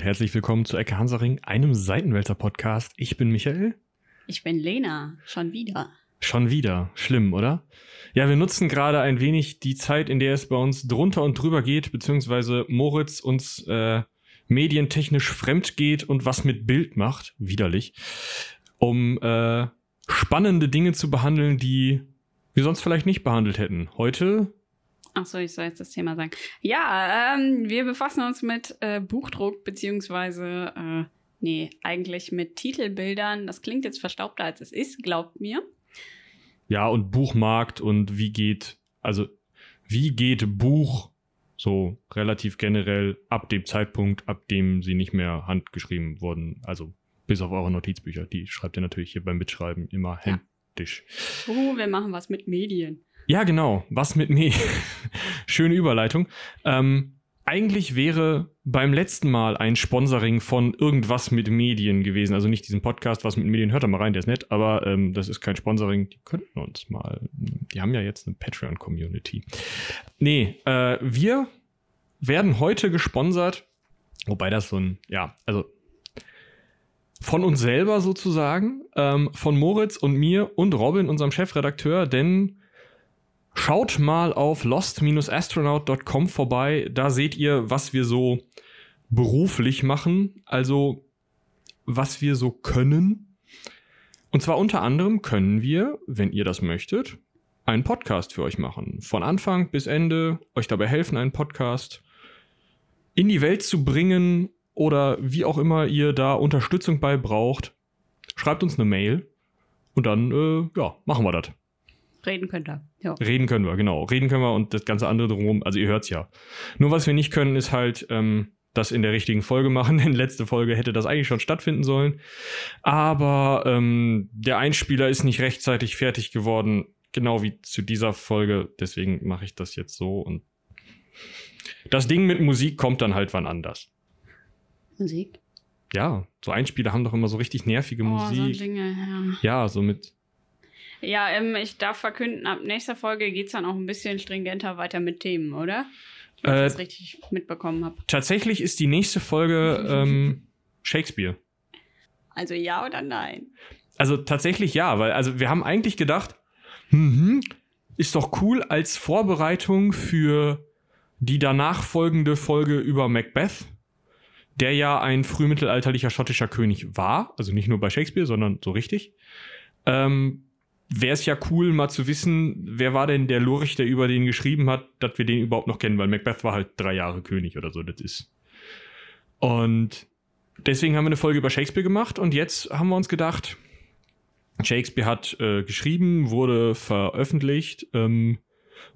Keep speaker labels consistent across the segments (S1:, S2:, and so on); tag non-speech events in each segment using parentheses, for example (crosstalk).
S1: und herzlich willkommen zu Ecke Hansaring, einem Seitenwälzer-Podcast. Ich bin Michael.
S2: Ich bin Lena, schon wieder.
S1: Schon wieder. Schlimm, oder? Ja, wir nutzen gerade ein wenig die Zeit, in der es bei uns drunter und drüber geht, beziehungsweise Moritz uns äh, medientechnisch fremd geht und was mit Bild macht, widerlich, um äh, spannende Dinge zu behandeln, die wir sonst vielleicht nicht behandelt hätten. Heute
S2: Ach so, ich soll jetzt das Thema sagen. Ja, ähm, wir befassen uns mit äh, Buchdruck, beziehungsweise, äh, nee, eigentlich mit Titelbildern. Das klingt jetzt verstaubter, als es ist, glaubt mir.
S1: Ja, und Buchmarkt und wie geht, also wie geht Buch so relativ generell ab dem Zeitpunkt, ab dem sie nicht mehr handgeschrieben wurden, also bis auf eure Notizbücher, die schreibt ihr natürlich hier beim Mitschreiben immer händisch.
S2: Ja. Oh, wir machen was mit Medien.
S1: Ja, genau. Was mit mir? (laughs) Schöne Überleitung. Ähm, eigentlich wäre beim letzten Mal ein Sponsoring von irgendwas mit Medien gewesen. Also nicht diesen Podcast, was mit Medien, hört da mal rein, der ist nett, aber ähm, das ist kein Sponsoring. Die könnten uns mal, die haben ja jetzt eine Patreon-Community. Nee, äh, wir werden heute gesponsert, wobei das so ein, ja, also von uns selber sozusagen, ähm, von Moritz und mir und Robin, unserem Chefredakteur, denn Schaut mal auf lost-astronaut.com vorbei. Da seht ihr, was wir so beruflich machen. Also, was wir so können. Und zwar unter anderem können wir, wenn ihr das möchtet, einen Podcast für euch machen. Von Anfang bis Ende euch dabei helfen, einen Podcast in die Welt zu bringen oder wie auch immer ihr da Unterstützung bei braucht. Schreibt uns eine Mail und dann, äh, ja, machen wir das.
S2: Reden könnt ihr. Ja.
S1: Reden können wir, genau. Reden können wir und das ganze andere drumherum, also ihr hört es ja. Nur was wir nicht können, ist halt ähm, das in der richtigen Folge machen, (laughs) denn letzte Folge hätte das eigentlich schon stattfinden sollen. Aber ähm, der Einspieler ist nicht rechtzeitig fertig geworden, genau wie zu dieser Folge. Deswegen mache ich das jetzt so und das Ding mit Musik kommt dann halt wann anders.
S2: Musik?
S1: Ja, so Einspieler haben doch immer so richtig nervige
S2: oh,
S1: Musik.
S2: So Dinge, ja.
S1: ja, so mit
S2: ja, ähm, ich darf verkünden, ab nächster Folge geht es dann auch ein bisschen stringenter weiter mit Themen, oder? Wenn äh, ich das richtig mitbekommen habe.
S1: Tatsächlich ist die nächste Folge (laughs) ähm, Shakespeare.
S2: Also ja oder nein?
S1: Also tatsächlich ja, weil also wir haben eigentlich gedacht, mhm, ist doch cool als Vorbereitung für die danach folgende Folge über Macbeth, der ja ein frühmittelalterlicher schottischer König war, also nicht nur bei Shakespeare, sondern so richtig. Ähm, wäre es ja cool, mal zu wissen, wer war denn der Lurch, der über den geschrieben hat, dass wir den überhaupt noch kennen, weil Macbeth war halt drei Jahre König oder so, das ist. Und deswegen haben wir eine Folge über Shakespeare gemacht und jetzt haben wir uns gedacht, Shakespeare hat äh, geschrieben, wurde veröffentlicht ähm,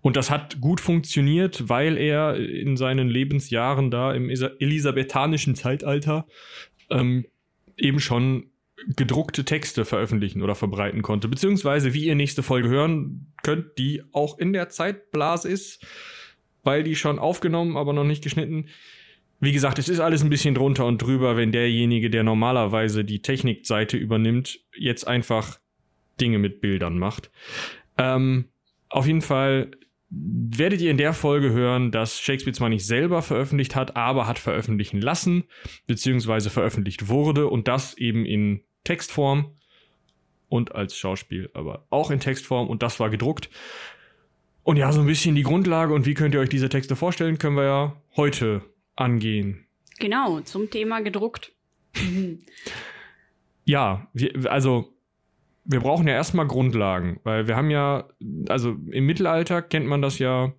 S1: und das hat gut funktioniert, weil er in seinen Lebensjahren da im elisabethanischen Zeitalter ähm, eben schon gedruckte Texte veröffentlichen oder verbreiten konnte. Beziehungsweise, wie ihr nächste Folge hören könnt, die auch in der Zeitblase ist, weil die schon aufgenommen, aber noch nicht geschnitten. Wie gesagt, es ist alles ein bisschen drunter und drüber, wenn derjenige, der normalerweise die Technikseite übernimmt, jetzt einfach Dinge mit Bildern macht. Ähm, auf jeden Fall werdet ihr in der Folge hören, dass Shakespeare zwar nicht selber veröffentlicht hat, aber hat veröffentlichen lassen, beziehungsweise veröffentlicht wurde und das eben in Textform und als Schauspiel, aber auch in Textform und das war gedruckt. Und ja, so ein bisschen die Grundlage und wie könnt ihr euch diese Texte vorstellen, können wir ja heute angehen.
S2: Genau, zum Thema gedruckt. (laughs)
S1: ja, wir, also wir brauchen ja erstmal Grundlagen, weil wir haben ja, also im Mittelalter kennt man das ja,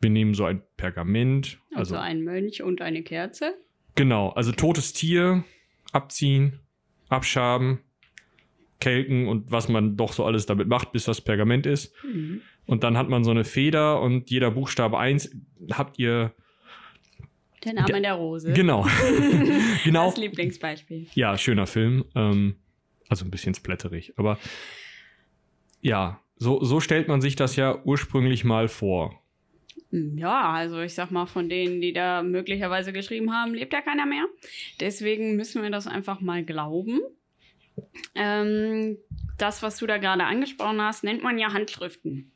S1: wir nehmen so ein Pergament.
S2: Also, also ein Mönch und eine Kerze.
S1: Genau, also totes Tier abziehen, abschaben, kelken und was man doch so alles damit macht, bis das Pergament ist. Mhm. Und dann hat man so eine Feder und jeder Buchstabe 1 habt ihr.
S2: Der Name der, der Rose.
S1: Genau. (laughs) genau.
S2: Das Lieblingsbeispiel.
S1: Ja, schöner Film. Ähm, also ein bisschen splatterig. Aber ja, so, so stellt man sich das ja ursprünglich mal vor.
S2: Ja, also ich sag mal, von denen, die da möglicherweise geschrieben haben, lebt ja keiner mehr. Deswegen müssen wir das einfach mal glauben. Ähm, das, was du da gerade angesprochen hast, nennt man ja Handschriften.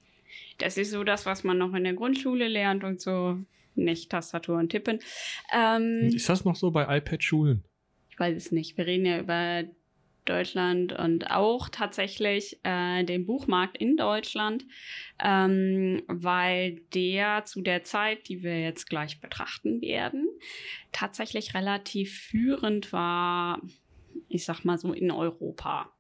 S2: Das ist so das, was man noch in der Grundschule lernt und so. nicht Tastatur und Tippen. Ähm,
S1: Ist das noch so bei iPad-Schulen?
S2: ich weiß es nicht. Wir reden ja über Deutschland und auch tatsächlich äh, den Buchmarkt in Deutschland, ähm, weil der zu der Zeit, die wir jetzt gleich betrachten werden, tatsächlich relativ führend war, ich sag mal so in Europa.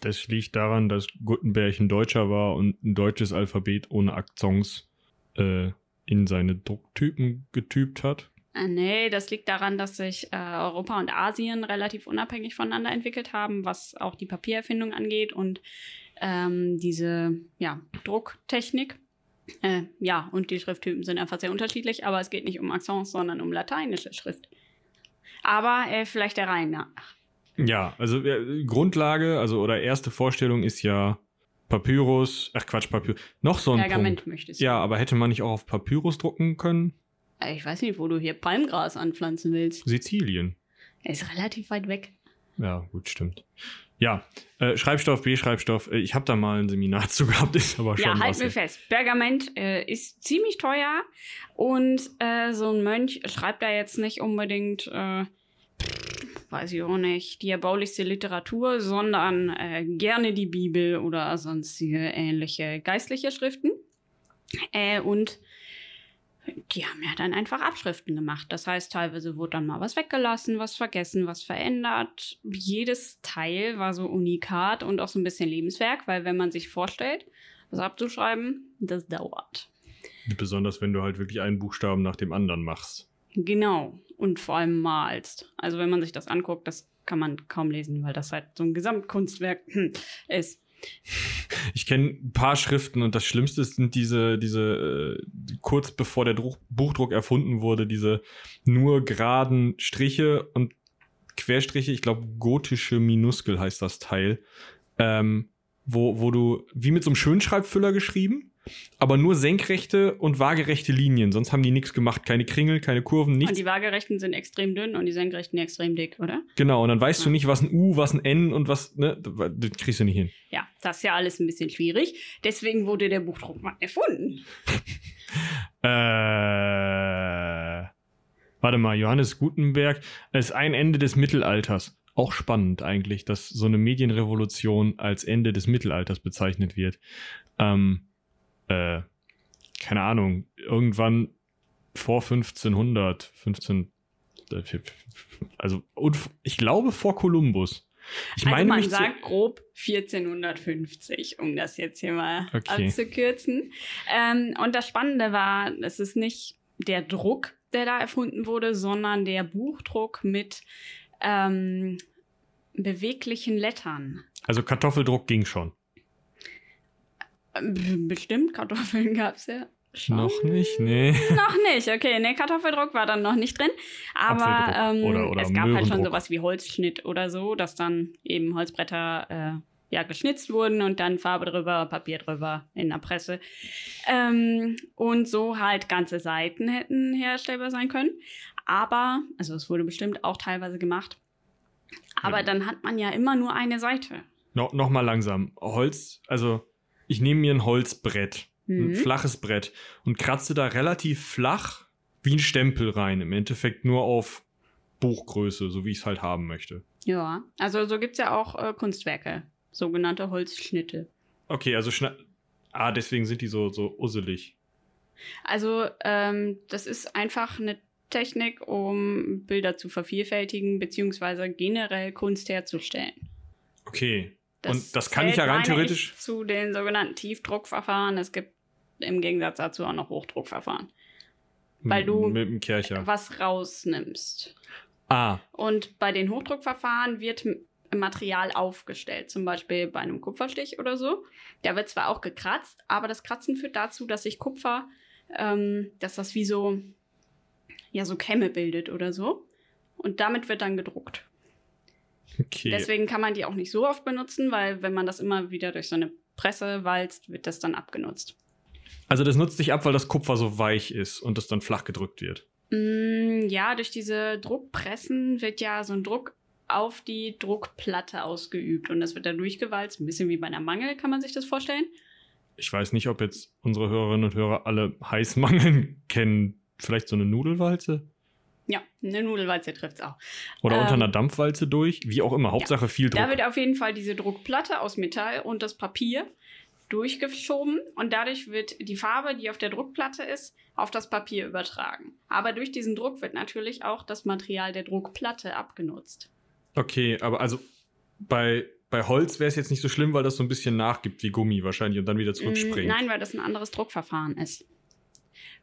S1: Das liegt daran, dass Gutenberg ein Deutscher war und ein deutsches Alphabet ohne Akzents äh, in seine Drucktypen getypt hat.
S2: Äh, nee, das liegt daran, dass sich äh, Europa und Asien relativ unabhängig voneinander entwickelt haben, was auch die Papiererfindung angeht und ähm, diese ja, Drucktechnik. Äh, ja, und die Schrifttypen sind einfach sehr unterschiedlich, aber es geht nicht um Accents, sondern um lateinische Schrift. Aber äh, vielleicht der Reihe nach.
S1: Ja, also äh, Grundlage, also oder erste Vorstellung ist ja Papyrus, ach Quatsch, Papyrus, noch so ein
S2: Pergament
S1: Punkt.
S2: möchtest du.
S1: Ja, aber hätte man nicht auch auf Papyrus drucken können?
S2: Äh, Ich weiß nicht, wo du hier Palmgras anpflanzen willst.
S1: Sizilien.
S2: Er ist relativ weit weg.
S1: Ja, gut, stimmt. Ja, äh, Schreibstoff, B-Schreibstoff. Äh, ich habe da mal ein Seminar (laughs) zu gehabt, ist aber schon
S2: Ja, halt mir fest. Pergament äh, ist ziemlich teuer und äh, so ein Mönch schreibt da jetzt nicht unbedingt, äh, weiß ich auch nicht, diabolischste Literatur, sondern gerne die Bibel oder sonstige ähnliche geistliche Schriften. Und die haben ja dann einfach Abschriften gemacht. Das heißt, teilweise wurde dann mal was weggelassen, was vergessen, was verändert. Jedes Teil war so unikat und auch so ein bisschen Lebenswerk, weil wenn man sich vorstellt, das abzuschreiben, das dauert.
S1: Besonders wenn du halt wirklich einen Buchstaben nach dem anderen machst.
S2: Genau. Und vor allem malst. Also wenn man sich das anguckt, das kann man kaum lesen, weil das halt so ein Gesamtkunstwerk (clears throat) ist.
S1: Ich kenne ein paar Schriften und das Schlimmste sind diese, diese äh, kurz bevor der Druck, Buchdruck erfunden wurde, diese nur geraden Striche und Querstriche, ich glaube gotische Minuskel heißt das Teil, ähm, wo, wo du, wie mit so einem Schönschreibfüller geschrieben, aber nur senkrechte und waagerechte Linien, sonst haben die nichts gemacht, keine Kringel, keine Kurven,
S2: Und
S1: nichts.
S2: die Waagerechten sind extrem dünn und die Senkrechten extrem dick, oder?
S1: Genau, und dann weißt du
S2: Ja.
S1: nicht, was ein U, was ein N und was, ne, das kriegst du nicht hin.
S2: Ja, das ist ja alles ein bisschen schwierig. Deswegen wurde der Buchdruck mal erfunden. (laughs)
S1: Äh, warte mal, Johannes Gutenberg ist ein Ende des Mittelalters. Auch spannend eigentlich, dass so eine Medienrevolution als Ende des Mittelalters bezeichnet wird. Ähm, äh, keine Ahnung, irgendwann vor 1500, 15, äh, also ich glaube vor Kolumbus. Ich
S2: also
S1: meine
S2: man sagt grob 1450, um das jetzt hier mal
S1: Okay.
S2: abzukürzen. Ähm, und das Spannende war, es ist nicht der Druck, der da erfunden wurde, sondern der Buchdruck mit ähm, beweglichen Lettern.
S1: also Kartoffeldruck ging schon.
S2: Ähm, Bestimmt, Kartoffeln gab es ja schon.
S1: Noch nicht, nee. (laughs)
S2: Noch nicht, okay. Ne, Kartoffeldruck war dann noch nicht drin. Aber ähm,
S1: oder- oder
S2: es gab halt schon sowas wie Holzschnitt oder so, dass dann eben Holzbretter äh, ja, geschnitzt wurden und dann Farbe drüber, Papier drüber in der Presse. Ähm, und so halt ganze Seiten hätten herstellbar sein können. Aber, also es wurde bestimmt auch teilweise gemacht. Aber
S1: Ja.
S2: dann hat man ja immer nur eine Seite.
S1: No, noch mal langsam. Holz, also ich nehme mir ein Holzbrett, ein
S2: Mhm.
S1: flaches Brett und kratze da relativ flach wie ein Stempel rein. Im Endeffekt nur auf Buchgröße, so wie ich es halt haben möchte.
S2: Ja, also so gibt es ja auch äh, Kunstwerke, sogenannte Holzschnitte.
S1: Okay, also schna Ah, deswegen sind die so, so usselig.
S2: Also ähm, das ist einfach eine Technik, um Bilder zu vervielfältigen, beziehungsweise generell Kunst herzustellen.
S1: Okay. Und das kann ich ja rein theoretisch-
S2: zu den sogenannten Tiefdruckverfahren. Es gibt im Gegensatz dazu auch noch Hochdruckverfahren, Weil du- was rausnimmst.
S1: Ah,
S2: Und bei den Hochdruckverfahren wird Material aufgestellt, zum Beispiel bei einem Kupferstich oder so. Da wird zwar auch gekratzt, aber das Kratzen führt dazu, dass sich Kupfer, ähm, dass das wie so, ja, so Kämme bildet oder so. Und damit wird dann gedruckt.
S1: Okay.
S2: Deswegen kann man die auch nicht so oft benutzen, weil wenn man das immer wieder durch so eine Presse walzt, wird das dann abgenutzt.
S1: Also das nutzt sich ab, weil das Kupfer so weich ist und das dann flach gedrückt wird.
S2: Mm, ja, durch diese Druckpressen wird ja so ein Druck auf die Druckplatte ausgeübt und das wird dann durchgewalzt. Ein bisschen wie bei einer Mangel, kann man sich das vorstellen.
S1: Ich weiß nicht, ob jetzt unsere Hörerinnen und Hörer alle Heißmangeln (laughs) kennen, vielleicht so eine Nudelwalze?
S2: Ja, eine Nudelwalze trifft's auch.
S1: Oder unter
S2: Ähm,
S1: einer Dampfwalze durch? Wie auch immer. Hauptsache viel Druck.
S2: Da wird auf jeden Fall diese Druckplatte aus Metall und das Papier durchgeschoben und dadurch wird die Farbe, die auf der Druckplatte ist, auf das Papier übertragen. Aber durch diesen Druck wird natürlich auch das Material der Druckplatte abgenutzt.
S1: Okay, aber also bei, bei Holz wäre es jetzt nicht so schlimm, weil das so ein bisschen nachgibt wie Gummi wahrscheinlich und dann wieder
S2: Mm,
S1: zurückspringt.
S2: Nein, weil das ein anderes Druckverfahren ist.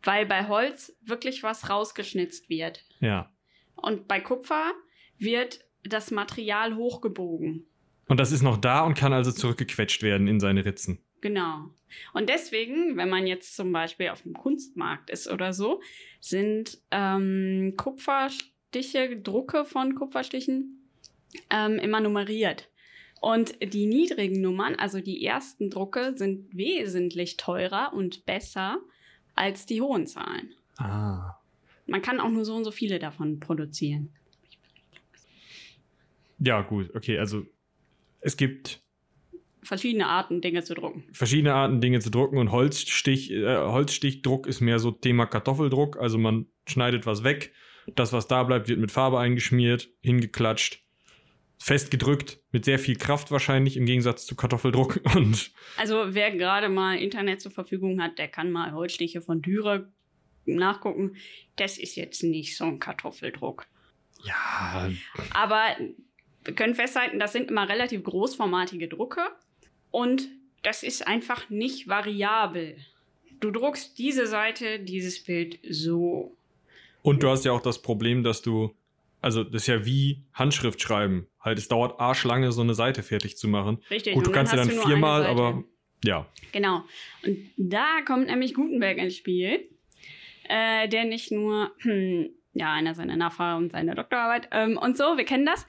S2: Weil bei Holz wirklich was rausgeschnitzt wird.
S1: Ja.
S2: Und bei Kupfer wird das Material hochgebogen.
S1: Und das ist noch da und kann also zurückgequetscht werden in seine Ritzen.
S2: Genau. Und deswegen, wenn man jetzt zum Beispiel auf dem Kunstmarkt ist oder so, sind ähm, Kupferstiche, Drucke von Kupferstichen ähm, immer nummeriert. Und die niedrigen Nummern, also die ersten Drucke, sind wesentlich teurer und besser als die hohen Zahlen.
S1: Ah.
S2: Man kann auch nur so und so viele davon produzieren.
S1: Ja, gut, okay, also es gibt
S2: Verschiedene Arten, Dinge zu drucken.
S1: verschiedene Arten, Dinge zu drucken und Holzstich, äh, Holzstichdruck ist mehr so Thema Kartoffeldruck. Also man schneidet was weg, das, was da bleibt, wird mit Farbe eingeschmiert, hingeklatscht, festgedrückt, mit sehr viel Kraft wahrscheinlich, im Gegensatz zu Kartoffeldruck. (laughs) Und
S2: Also wer gerade mal Internet zur Verfügung hat, der kann mal Holzstiche von Dürer nachgucken. Das ist jetzt nicht so ein Kartoffeldruck.
S1: ja,
S2: Aber wir können festhalten, das sind immer relativ großformatige Drucke und das ist einfach nicht variabel. Du druckst diese Seite, dieses Bild so.
S1: Und du hast ja auch das Problem, dass du, also das ist ja wie Handschrift schreiben. Halt, es dauert arschlange, so eine Seite fertig zu machen.
S2: Richtig.
S1: Gut, du kannst ja dann viermal, aber ja.
S2: Genau. Und da kommt nämlich Gutenberg ins Spiel, äh, der nicht nur, hm, (clears throat) ja, einer seiner Nachfahren und seine Doktorarbeit ähm, und so, wir kennen das,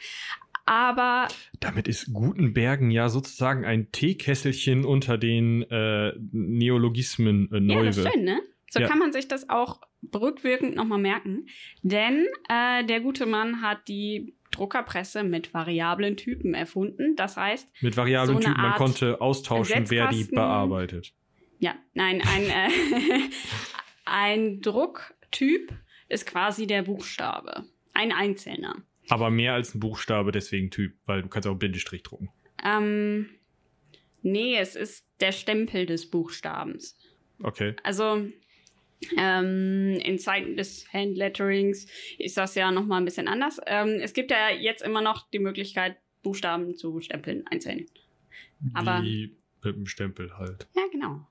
S2: aber
S1: Damit ist Gutenbergen ja sozusagen ein Teekesselchen unter den äh, Neologismen äh,
S2: ja, das ist schön, ne? So
S1: Ja.
S2: kann man sich das auch rückwirkend nochmal merken. Denn äh, der gute Mann hat die Druckerpresse mit variablen Typen erfunden. Das heißt,
S1: Mit variablen
S2: So
S1: Typen, man konnte austauschen, wer die bearbeitet.
S2: ja, nein, ein, äh, (laughs) ein Drucktyp ist quasi der Buchstabe. Ein einzelner.
S1: Aber mehr als ein Buchstabe, deswegen Typ, weil du kannst auch Bindestrich drucken.
S2: Ähm, nee, es ist der Stempel des Buchstabens.
S1: Okay.
S2: Also ähm, in Zeiten des Handletterings ist das ja nochmal ein bisschen anders. Ähm, es gibt ja jetzt immer noch die Möglichkeit, Buchstaben zu stempeln, einzeln. Aber-
S1: Wie mit dem Stempel halt.
S2: Ja, genau.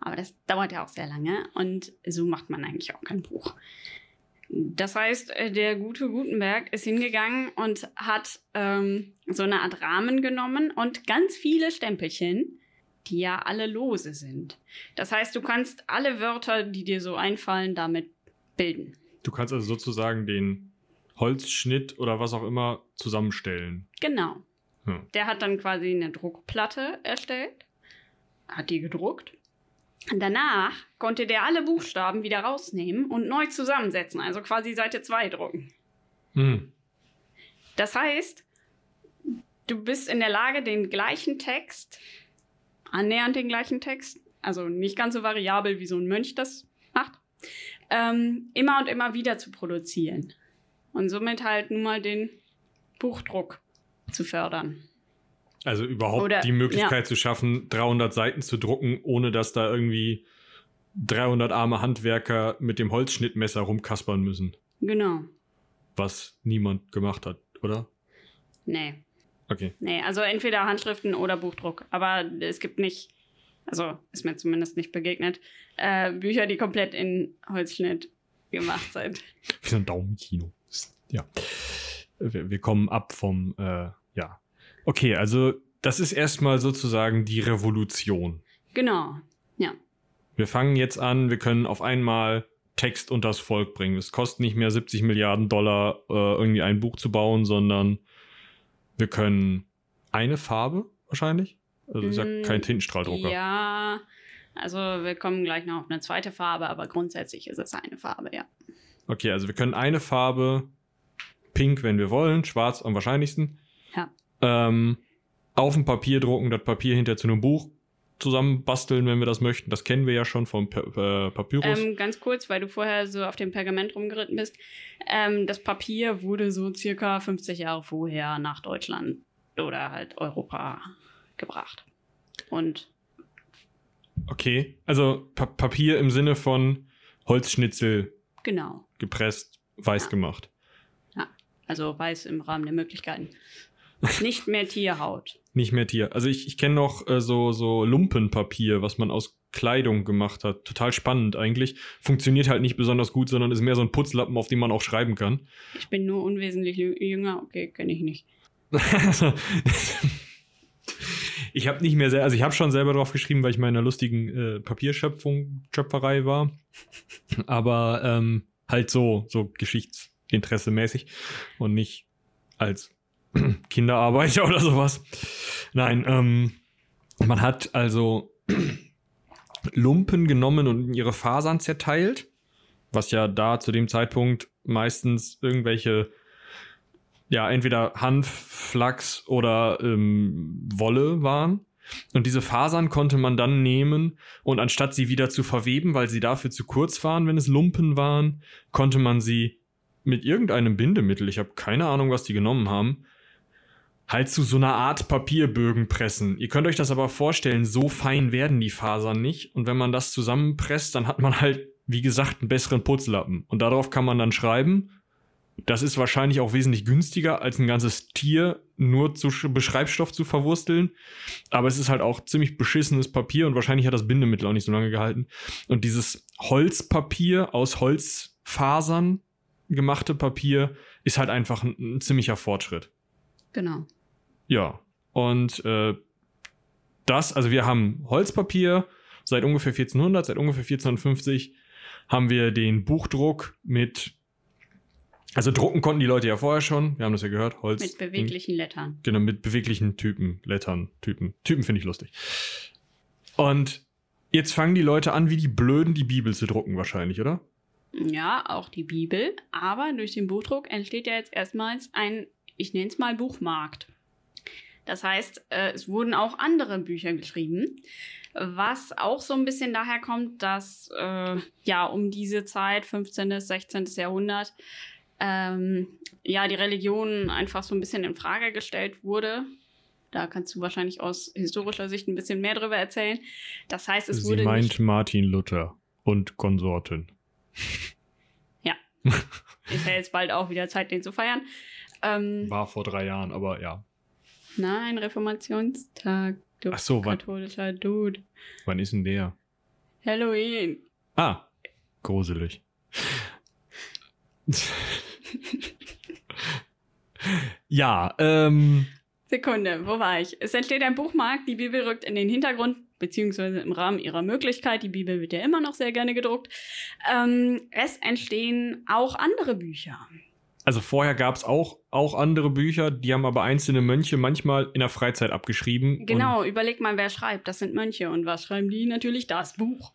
S2: Aber das dauert ja auch sehr lange und so macht man eigentlich auch kein Buch. Das heißt, äh, der gute Gutenberg ist hingegangen und hat ähm, so eine Art Rahmen genommen und ganz viele Stempelchen, die ja alle lose sind. Das heißt, du kannst alle Wörter, die dir so einfallen, damit bilden.
S1: Du kannst also sozusagen den Holzschnitt oder was auch immer zusammenstellen.
S2: Genau.
S1: Hm.
S2: Der hat dann quasi eine Druckplatte erstellt, hat die gedruckt. Und danach konnte der alle Buchstaben wieder rausnehmen und neu zusammensetzen, also quasi Seite 2 drucken.
S1: Hm.
S2: Das heißt, du bist in der Lage, den gleichen Text, annähernd den gleichen Text, also nicht ganz so variabel, wie so ein Mönch das macht, ähm, immer und immer wieder zu produzieren. Und somit halt nun mal den Buchdruck zu fördern.
S1: Also überhaupt
S2: Oder-
S1: die Möglichkeit zu schaffen, 300 Seiten zu drucken, ohne dass da irgendwie 300 arme Handwerker mit dem Holzschnittmesser rumkaspern müssen.
S2: Genau.
S1: Was niemand gemacht hat, oder?
S2: Nee.
S1: Okay.
S2: Nee, also entweder Handschriften oder Buchdruck. Aber es gibt nicht, also ist mir zumindest nicht begegnet, äh, Bücher, die komplett in Holzschnitt gemacht sind. (laughs)
S1: Wie so ein Daumenkino. Ja. Wir, wir kommen ab vom, äh, ja. Okay, also das ist erstmal sozusagen die Revolution.
S2: Genau. Ja.
S1: Wir fangen jetzt an, wir können auf einmal Text unters Volk bringen. Es kostet nicht mehr 70 Milliarden Dollar, äh, irgendwie ein Buch zu bauen, sondern wir können eine Farbe wahrscheinlich. Also ist ja
S2: Mm,
S1: kein Tintenstrahldrucker.
S2: Ja. Also wir kommen gleich noch auf eine zweite Farbe, aber grundsätzlich ist es eine Farbe, ja.
S1: Okay, also wir können eine Farbe, pink, wenn wir wollen, schwarz am wahrscheinlichsten,
S2: Ja.
S1: ähm, auf dem Papier drucken, das Papier hinter zu einem Buch zusammenbasteln, wenn wir das möchten. Das kennen wir ja schon vom pa äh, Papyrus.
S2: Ähm, ganz kurz, weil du vorher so auf dem Pergament rumgeritten bist. Ähm, das Papier wurde so circa 50 Jahre vorher nach Deutschland oder halt Europa gebracht. Und
S1: okay, also pa Papier im Sinne von Holzschnitzel
S2: genau.
S1: gepresst, weiß
S2: Ja.
S1: gemacht.
S2: Also weiß im Rahmen der Möglichkeiten. Nicht mehr Tierhaut.
S1: Nicht mehr Tier. Also ich, ich kenne noch äh, so, so Lumpenpapier, was man aus Kleidung gemacht hat. Total spannend eigentlich. Funktioniert halt nicht besonders gut, sondern ist mehr so ein Putzlappen, auf dem man auch schreiben kann.
S2: Ich bin nur unwesentlich jü- jünger. Okay, kenne ich nicht. (laughs)
S1: ich habe nicht mehr sehr, also ich habe schon selber drauf geschrieben, weil ich mal in einer lustigen äh, Papierschöpfung, Schöpferei war. Aber ähm, halt so, so Geschichtsinteresse mäßig und nicht als (clears throat) Kinderarbeiter (laughs) oder sowas. Nein, ähm, man hat also (clears throat) Lumpen genommen und in ihre Fasern zerteilt, was ja da zu dem Zeitpunkt meistens irgendwelche ja, entweder Hanf, Flachs oder ähm, Wolle waren. Und diese Fasern konnte man dann nehmen und anstatt sie wieder zu verweben, weil sie dafür zu kurz waren, wenn es Lumpen waren, konnte man sie mit irgendeinem Bindemittel, ich habe keine Ahnung, was die genommen haben, halt zu so einer Art Papierbögen pressen. Ihr könnt euch das aber vorstellen, so fein werden die Fasern nicht. Und wenn man das zusammenpresst, dann hat man halt, wie gesagt, einen besseren Putzlappen. Und darauf kann man dann schreiben. Das ist wahrscheinlich auch wesentlich günstiger, als ein ganzes Tier nur zu Sch- Beschreibstoff zu verwursteln. Aber es ist halt auch ziemlich beschissenes Papier und wahrscheinlich hat das Bindemittel auch nicht so lange gehalten. Und dieses Holzpapier aus Holzfasern gemachte Papier ist halt einfach ein, ein ziemlicher Fortschritt.
S2: Genau.
S1: Ja, und äh, das, also wir haben Holzpapier seit ungefähr 1400, seit ungefähr 1450 haben wir den Buchdruck mit, also drucken konnten die Leute ja vorher schon, wir haben das ja gehört, Holz.
S2: Mit beweglichen Lettern.
S1: Genau, mit beweglichen Typen, Lettern, Typen. Typen finde ich lustig. Und jetzt fangen die Leute an, wie die Blöden die Bibel zu drucken wahrscheinlich, oder?
S2: Ja, auch die Bibel. Aber durch den Buchdruck entsteht ja jetzt erstmals ein, ich nenne es mal Buchmarkt. Das heißt, äh, es wurden auch andere Bücher geschrieben, was auch so ein bisschen daher kommt, dass äh, ja um diese Zeit, 15., 16. Jahrhundert, ähm, ja die Religion einfach so ein bisschen in Frage gestellt wurde. Da kannst du wahrscheinlich aus historischer Sicht ein bisschen mehr drüber erzählen. Das heißt, es
S1: Sie
S2: wurde
S1: meint
S2: nicht
S1: Martin Luther und Konsorten.
S2: Ist (laughs) ja jetzt bald auch wieder Zeit, den zu feiern. Ähm,
S1: War vor drei Jahren, aber ja.
S2: Nein, Reformationstag. Du
S1: Ach so, wann-
S2: katholischer Dude.
S1: Wann ist denn der?
S2: Halloween.
S1: Ah, gruselig. ja, ähm,
S2: Sekunde, wo war ich? Es entsteht ein Buchmarkt, die Bibel rückt in den Hintergrund, beziehungsweise im Rahmen ihrer Möglichkeit. Die Bibel wird ja immer noch sehr gerne gedruckt. Ähm, es entstehen auch andere Bücher.
S1: Also vorher gab es auch, auch andere Bücher, die haben aber einzelne Mönche manchmal in der Freizeit abgeschrieben.
S2: Genau, überleg mal, wer schreibt. Das sind Mönche. Und was schreiben die? Natürlich das Buch.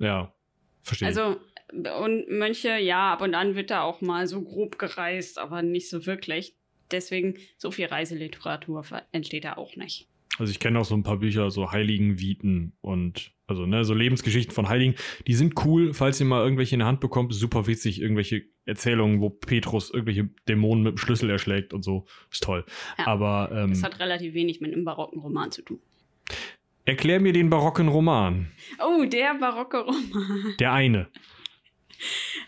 S1: Ja, verstehe.
S2: Also, und Mönche, ja, ab und an wird da auch mal so grob gereist, aber nicht so wirklich. Deswegen, so viel Reiseliteratur entsteht da auch nicht.
S1: Also ich kenne auch so ein paar Bücher, so Heiligen Viten und also ne, so Lebensgeschichten von Heiligen. Die sind cool, falls ihr mal irgendwelche in der Hand bekommt. Super witzig, irgendwelche Erzählungen, wo Petrus irgendwelche Dämonen mit dem Schlüssel erschlägt und so. Ist toll.
S2: Ja.
S1: Aber ähm,
S2: Das hat relativ wenig mit einem barocken Roman zu tun.
S1: erklär mir den barocken Roman.
S2: Oh, der barocke Roman.
S1: Der eine.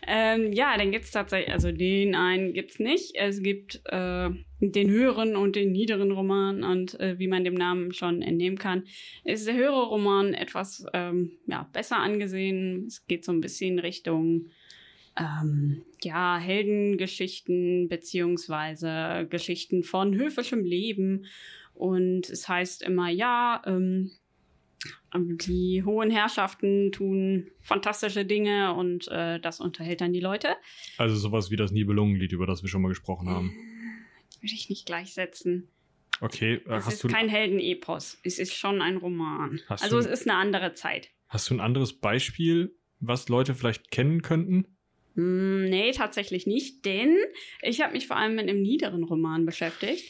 S2: Ähm, ja, den gibt's tatsächlich, also den einen gibt's nicht. Es gibt äh, den höheren und den niederen Roman und äh, wie man dem Namen schon entnehmen kann, ist der höhere Roman etwas ähm, ja, besser angesehen. Es geht so ein bisschen Richtung ähm, ja, Heldengeschichten beziehungsweise Geschichten von höfischem Leben. Und es heißt immer, ja, ähm, die hohen Herrschaften tun fantastische Dinge und äh, das unterhält dann die Leute.
S1: Also sowas wie das Nibelungenlied, über das wir schon mal gesprochen haben.
S2: Würde ich nicht gleichsetzen.
S1: Okay, äh,
S2: Es
S1: hast
S2: ist
S1: du,
S2: kein Heldenepos. Es ist schon ein Roman. Also es ist eine andere Zeit.
S1: hast du ein anderes Beispiel, was Leute vielleicht kennen könnten?
S2: Mm, nee, tatsächlich nicht, denn ich habe mich vor allem mit einem niederen Roman beschäftigt.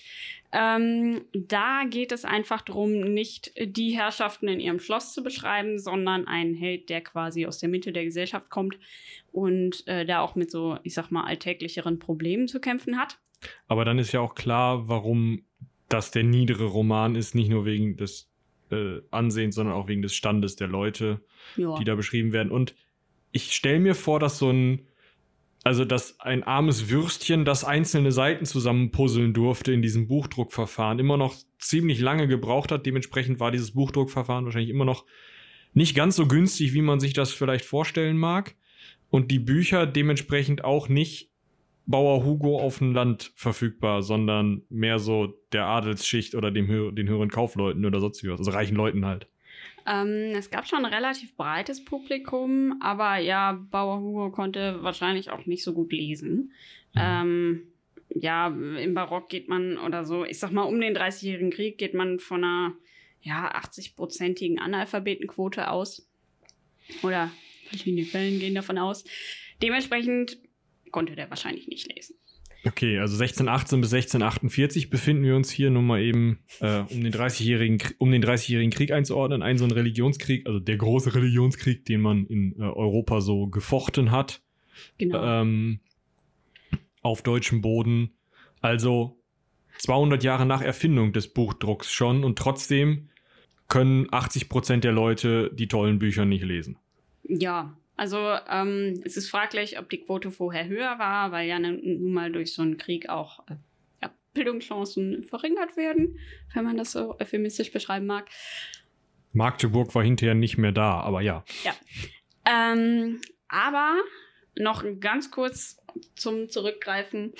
S2: Ähm, da geht es einfach darum, nicht die Herrschaften in ihrem Schloss zu beschreiben, sondern einen Held, der quasi aus der Mitte der Gesellschaft kommt und äh, da auch mit so, ich sag mal, alltäglicheren Problemen zu kämpfen hat.
S1: Aber dann ist ja auch klar, warum das der niedere Roman ist, nicht nur wegen des äh, Ansehens, sondern auch wegen des Standes der Leute,
S2: Ja.
S1: die da beschrieben werden. Und ich stelle mir vor, dass so ein, also dass ein armes Würstchen, das einzelne Seiten zusammenpuzzeln durfte in diesem Buchdruckverfahren, immer noch ziemlich lange gebraucht hat. Dementsprechend war dieses Buchdruckverfahren wahrscheinlich immer noch nicht ganz so günstig, wie man sich das vielleicht vorstellen mag. Und die Bücher dementsprechend auch nicht Bauer Hugo auf dem Land verfügbar, sondern mehr so der Adelsschicht oder dem, den höheren Kaufleuten oder sonst was, also reichen Leuten halt.
S2: Ähm, es gab schon ein relativ breites Publikum, aber ja, Bauer Hugo konnte wahrscheinlich auch nicht so gut lesen. Ähm, ja, im Barock geht man oder so, ich sag mal, um den 30-jährigen Krieg geht man von einer ja, 80-prozentigen Analphabetenquote aus. Oder verschiedene Quellen gehen davon aus. Dementsprechend konnte der wahrscheinlich nicht lesen.
S1: Okay, also 1618 bis 1648 befinden wir uns hier nun mal eben äh, um den 30-jährigen Kr- um den 30-jährigen Krieg einzuordnen, ein so ein Religionskrieg, also der große Religionskrieg, den man in äh, Europa so gefochten hat.
S2: Genau.
S1: ähm, auf deutschem Boden. Also 200 Jahre nach Erfindung des Buchdrucks schon und trotzdem können 80 Prozent der Leute die tollen Bücher nicht lesen.
S2: Ja, also ähm, es ist fraglich, ob die Quote vorher höher war, weil ja nun mal durch so einen Krieg auch äh, ja, Bildungschancen verringert werden, wenn man das so euphemistisch beschreiben mag.
S1: Magdeburg war hinterher nicht mehr da, aber ja.
S2: Ähm, aber noch ganz kurz zum Zurückgreifen.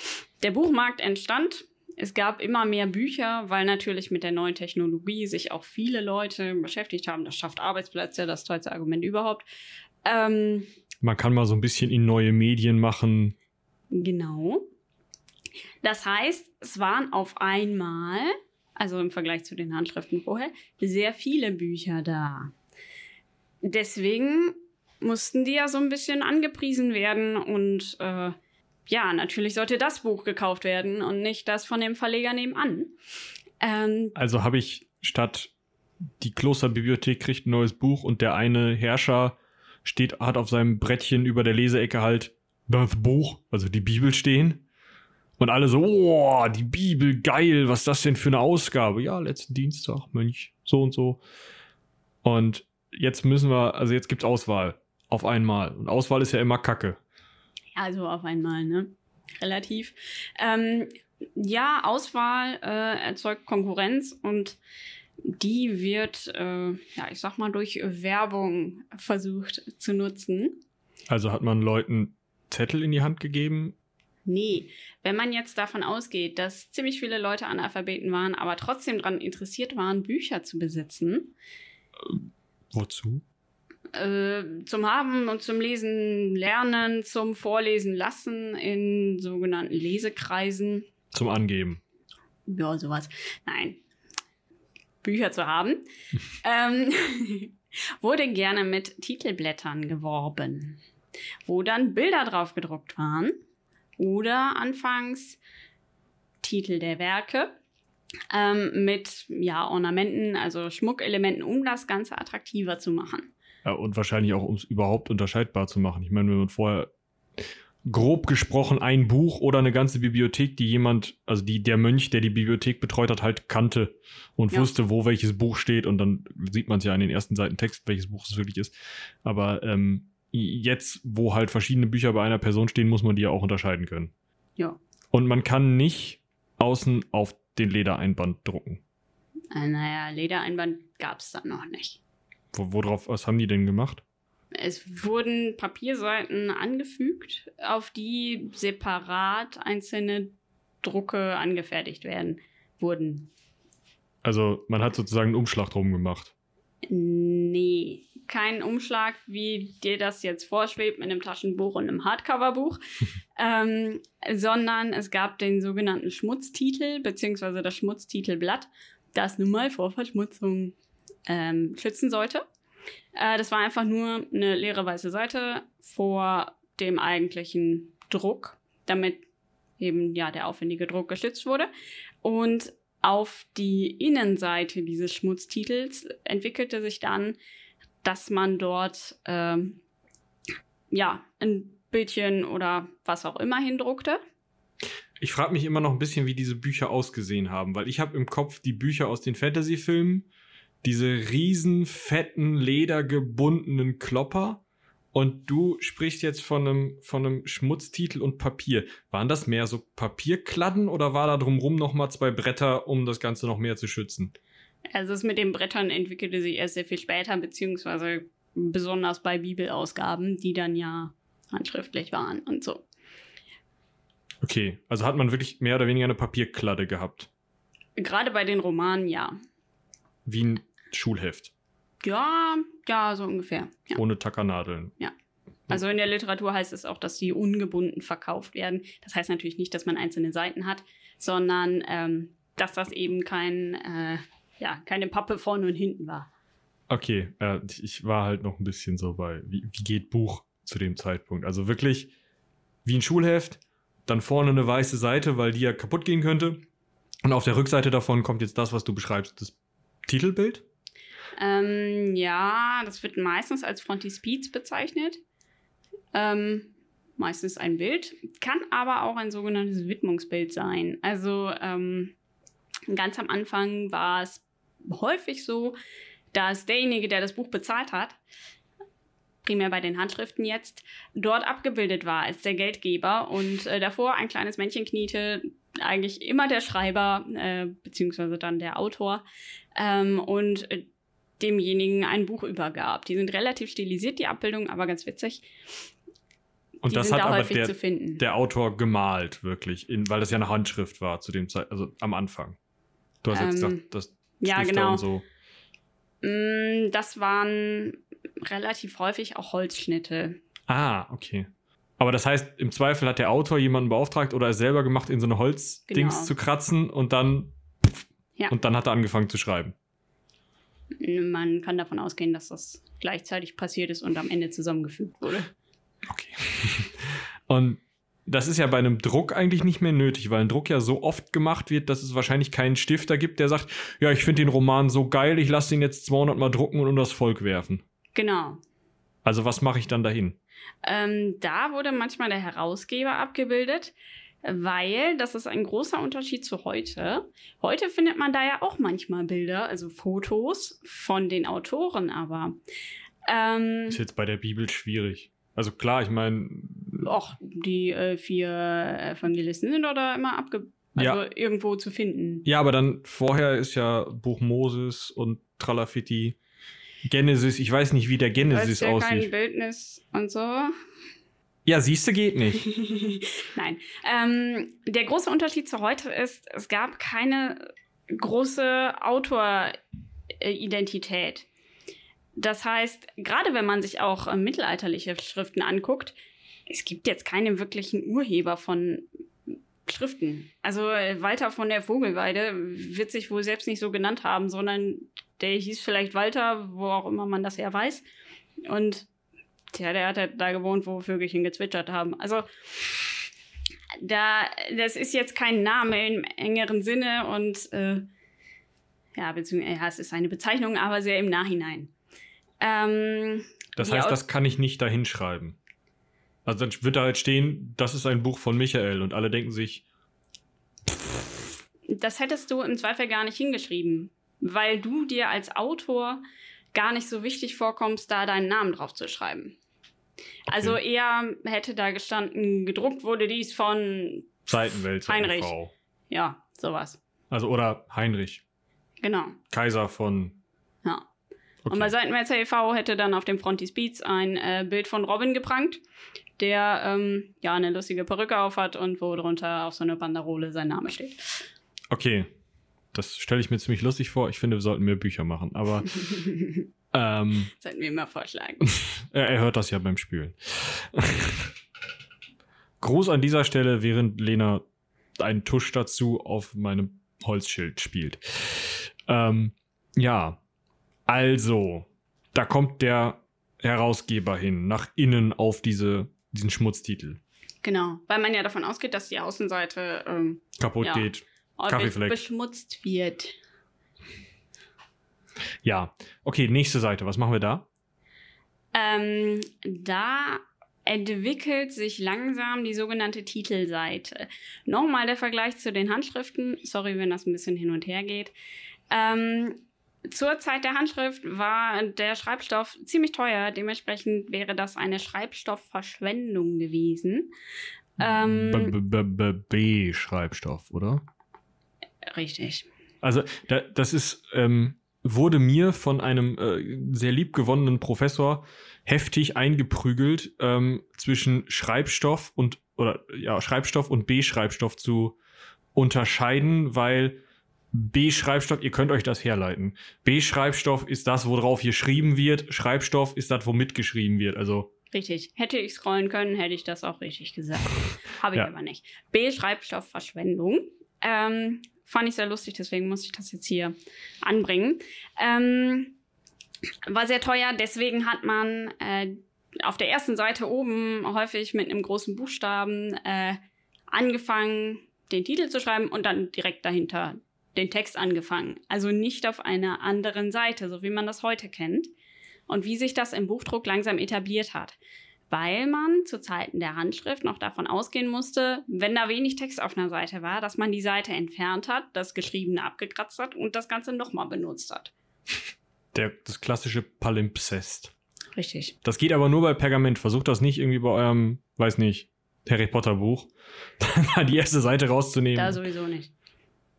S2: Der Buchmarkt entstand. Es gab immer mehr Bücher, weil natürlich mit der neuen Technologie sich auch viele Leute beschäftigt haben. Das schafft Arbeitsplätze, das tollste Argument überhaupt. Ähm,
S1: Man kann mal so ein bisschen in neue Medien machen.
S2: Genau. Das heißt, es waren auf einmal, also im Vergleich zu den Handschriften vorher, sehr viele Bücher da. Deswegen mussten die ja so ein bisschen angepriesen werden und äh, ja, natürlich sollte das Buch gekauft werden und nicht das von dem Verleger nebenan. Ähm,
S1: Also habe ich statt die Klosterbibliothek kriegt ein neues Buch und der eine Herrscher steht, hat auf seinem Brettchen über der Leseecke halt das Buch, also die Bibel stehen. Und alle so, oh, die Bibel, geil, was ist das denn für eine Ausgabe? Ja, letzten Dienstag, Mönch, so und so. Und jetzt müssen wir, also jetzt gibt's Auswahl. Auf einmal. Und Auswahl ist ja immer Kacke.
S2: Also auf einmal, ne? Relativ. Ähm, ja, Auswahl äh, erzeugt Konkurrenz und die wird, äh, ja, ich sag mal, durch Werbung versucht zu nutzen.
S1: Also hat man Leuten Zettel in die Hand gegeben.
S2: Nee, wenn man jetzt davon ausgeht, dass ziemlich viele Leute Analphabeten waren, aber trotzdem daran interessiert waren, Bücher zu besitzen,
S1: Wozu?
S2: äh, zum Haben und zum Lesen lernen, zum Vorlesen lassen in sogenannten Lesekreisen,
S1: Zum Angeben.
S2: ja, sowas. Nein. Bücher zu haben, (laughs) ähm, (laughs) wurde gerne mit Titelblättern geworben, wo dann Bilder drauf gedruckt waren oder anfangs Titel der Werke ähm, mit ja, Ornamenten, also Schmuckelementen, um das Ganze attraktiver zu machen.
S1: Ja, und wahrscheinlich auch, um es überhaupt unterscheidbar zu machen. Ich meine, wenn man vorher grob gesprochen ein Buch oder eine ganze Bibliothek, die jemand, also die der Mönch, der die Bibliothek betreut hat, halt kannte und
S2: Ja.
S1: wusste, wo welches Buch steht und dann sieht man es ja an den ersten Seiten Text, welches Buch es wirklich ist. Aber ähm, jetzt, wo halt verschiedene Bücher bei einer Person stehen, muss man die ja auch unterscheiden können.
S2: Ja.
S1: Und man kann nicht außen auf den Ledereinband drucken.
S2: Äh, naja, Ledereinband gab es da noch nicht.
S1: Wo, worauf, was haben die denn gemacht?
S2: Es wurden Papierseiten angefügt, auf die separat einzelne Drucke angefertigt werden wurden.
S1: Also man hat sozusagen einen Umschlag drum gemacht.
S2: Nee, kein Umschlag, wie dir das jetzt vorschwebt mit einem Taschenbuch und einem Hardcoverbuch, (laughs) ähm, sondern es gab den sogenannten Schmutztitel beziehungsweise das Schmutztitelblatt, das nun mal vor Verschmutzung ähm, schützen sollte. Äh, das war einfach nur eine leere weiße Seite vor dem eigentlichen Druck, damit eben ja der aufwendige Druck geschützt wurde. Und auf die Innenseite dieses Schmutztitels entwickelte sich dann, dass man dort ähm, ja ein Bildchen oder was auch immer hindruckte.
S1: Ich frage mich immer noch ein bisschen, wie diese Bücher ausgesehen haben, weil ich habe im Kopf die Bücher aus den Fantasy-Filmen, diese riesen, fetten, ledergebundenen Klopper. Und du sprichst jetzt von einem, von einem Schmutztitel und Papier. Waren das mehr so Papierkladden oder war da drumrum noch mal zwei Bretter, um das Ganze noch mehr zu schützen?
S2: Also es mit den Brettern entwickelte sich erst sehr viel später, beziehungsweise besonders bei Bibelausgaben, die dann ja handschriftlich waren und so.
S1: Okay, also hat man wirklich mehr oder weniger eine Papierkladde gehabt.
S2: Gerade bei den Romanen ja.
S1: Wie ein Schulheft.
S2: Ja, ja, so ungefähr. Ja.
S1: Ohne Tackernadeln.
S2: Ja. Also in der Literatur heißt es auch, dass die ungebunden verkauft werden. Das heißt natürlich nicht, dass man einzelne Seiten hat, sondern ähm, dass das eben kein, äh, ja, keine Pappe vorne und hinten war.
S1: Okay, äh, ich war halt noch ein bisschen so bei, wie, wie geht Buch zu dem Zeitpunkt? Also wirklich wie ein Schulheft, dann vorne eine weiße Seite, weil die ja kaputt gehen könnte. Und auf der Rückseite davon kommt jetzt das, was du beschreibst, das Titelbild.
S2: Ähm, ja, das wird meistens als Frontispiz bezeichnet. Ähm, meistens ein Bild, kann aber auch ein sogenanntes Widmungsbild sein. Also ähm, ganz am Anfang war es häufig so, dass derjenige, der das Buch bezahlt hat, primär bei den Handschriften jetzt, dort abgebildet war als der Geldgeber und äh, davor ein kleines Männchen kniete, eigentlich immer der Schreiber, äh, beziehungsweise dann der Autor, ähm, und äh, demjenigen ein Buch übergab. Die sind relativ stilisiert, die Abbildungen, aber ganz witzig.
S1: Und
S2: die
S1: das
S2: sind
S1: hat
S2: da
S1: aber der,
S2: zu finden.
S1: der Autor gemalt, wirklich, in, weil das ja eine Handschrift war zu dem Zeit, also am Anfang. Du hast jetzt
S2: Ähm,
S1: gesagt, das
S2: ja, genau.
S1: und so.
S2: Mm, Das waren relativ häufig auch Holzschnitte.
S1: Ah, okay. Aber das heißt, im Zweifel hat der Autor jemanden beauftragt oder es selber gemacht, in so eine Holzdings
S2: Genau.
S1: zu kratzen und dann
S2: Ja.
S1: und dann hat er angefangen zu schreiben.
S2: Man kann davon ausgehen, dass das gleichzeitig passiert ist und am Ende zusammengefügt wurde.
S1: Okay. (laughs) und das ist ja bei einem Druck eigentlich nicht mehr nötig, weil ein Druck ja so oft gemacht wird, dass es wahrscheinlich keinen Stifter gibt, der sagt, ja, ich finde den Roman so geil, ich lasse den jetzt 200 Mal drucken und unter das Volk werfen.
S2: Genau.
S1: Also was mache ich dann dahin?
S2: Ähm, da wurde manchmal der Herausgeber abgebildet, weil das ist ein großer Unterschied zu heute. Heute findet man da ja auch manchmal Bilder, also Fotos von den Autoren, aber ähm,
S1: Ist jetzt bei der Bibel schwierig. Also klar, ich meine,
S2: och, die äh, vier Evangelisten sind doch da immer abge also
S1: Ja.
S2: irgendwo zu finden.
S1: Ja, aber dann vorher ist ja Buch Moses und Tralafitti. Genesis, ich weiß nicht, wie der Genesis
S2: ja kein
S1: aussieht.
S2: Bildnis und so.
S1: Ja, siehste, geht nicht. (laughs)
S2: Nein. Ähm, der große Unterschied zu heute ist, es gab keine große Autoridentität. Das heißt, gerade wenn man sich auch äh, mittelalterliche Schriften anguckt, es gibt jetzt keine wirklichen Urheber von Schriften. Also äh, Walter von der Vogelweide wird sich wohl selbst nicht so genannt haben, sondern der hieß vielleicht Walter, wo auch immer man das her weiß. Und Tja, der hat halt da gewohnt, wo Vögelchen gezwitschert haben. Also, da, das ist jetzt kein Name im engeren Sinne und, äh, ja, beziehungsweise, ja, es ist eine Bezeichnung, aber sehr im Nachhinein. Ähm,
S1: Das heißt, das kann ich nicht dahin schreiben. Also dann wird da halt stehen, das ist ein Buch von Michael und alle denken sich,
S2: das hättest du im Zweifel gar nicht hingeschrieben, weil du dir als Autor gar nicht so wichtig vorkommst, da deinen Namen drauf zu schreiben. Also eher hätte da gestanden, gedruckt wurde dies von,
S1: Seitenwälzer
S2: Heinrich.
S1: e.V.
S2: ja, sowas.
S1: Also oder Heinrich,
S2: Genau.
S1: Kaiser von
S2: Ja. Und
S1: Okay.
S2: bei Seitenwälzer e.V. hätte dann auf dem Frontispiz ein äh, Bild von Robin geprangt, der ähm, ja eine lustige Perücke aufhat und wo drunter auf so eine Banderole sein Name steht.
S1: Okay. Das stelle ich mir ziemlich lustig vor. Ich finde, wir sollten mehr Bücher machen. Aber (laughs) ähm, (laughs)
S2: Sollten wir mal vorschlagen. (laughs)
S1: er, er hört das ja beim Spülen. (laughs) Gruß an dieser Stelle, während Lena einen Tusch dazu auf meinem Holzschild spielt. Ähm, ja, also, da kommt der Herausgeber hin, nach innen auf diese diesen Schmutztitel.
S2: Genau, weil man ja davon ausgeht, dass die Außenseite ähm,
S1: Kaputt
S2: Ja.
S1: geht. Kaffeefleck.
S2: beschmutzt wird.
S1: Ja. Okay, nächste Seite. Was machen wir da?
S2: Ähm, da entwickelt sich langsam die sogenannte Titelseite. Nochmal der Vergleich zu den Handschriften. Sorry, wenn das ein bisschen hin und her geht. Ähm, zur Zeit der Handschrift war der Schreibstoff ziemlich teuer. Dementsprechend wäre das eine Schreibstoffverschwendung gewesen. Ähm,
S1: B-Schreibstoff, oder?
S2: richtig.
S1: Also, da, das ist, ähm, wurde mir von einem äh, sehr liebgewonnenen Professor heftig eingeprügelt, ähm, zwischen Schreibstoff und, oder, ja, Schreibstoff und B-Schreibstoff zu unterscheiden, weil B-Schreibstoff, ihr könnt euch das herleiten. B-Schreibstoff ist das, worauf geschrieben wird. Schreibstoff ist das, womit geschrieben wird. Also,
S2: Richtig. Hätte ich scrollen können, hätte ich das auch richtig gesagt. Habe ich
S1: Ja.
S2: aber nicht. B. Schreibstoffverschwendung. Ähm, fand ich sehr lustig, deswegen muss ich das jetzt hier anbringen. Ähm, war sehr teuer, deswegen hat man äh, auf der ersten Seite oben häufig mit einem großen Buchstaben äh, angefangen, den Titel zu schreiben und dann direkt dahinter den Text angefangen. Also nicht auf einer anderen Seite, so wie man das heute kennt. Und wie sich das im Buchdruck langsam etabliert hat. Weil man zu Zeiten der Handschrift noch davon ausgehen musste, wenn da wenig Text auf einer Seite war, dass man die Seite entfernt hat, das Geschriebene abgekratzt hat und das Ganze nochmal benutzt hat.
S1: der, das klassische Palimpsest.
S2: Richtig.
S1: Das geht aber nur bei Pergament. Versucht das nicht irgendwie bei eurem, weiß nicht, Harry Potter Buch, (laughs) da die erste Seite rauszunehmen.
S2: Da sowieso nicht.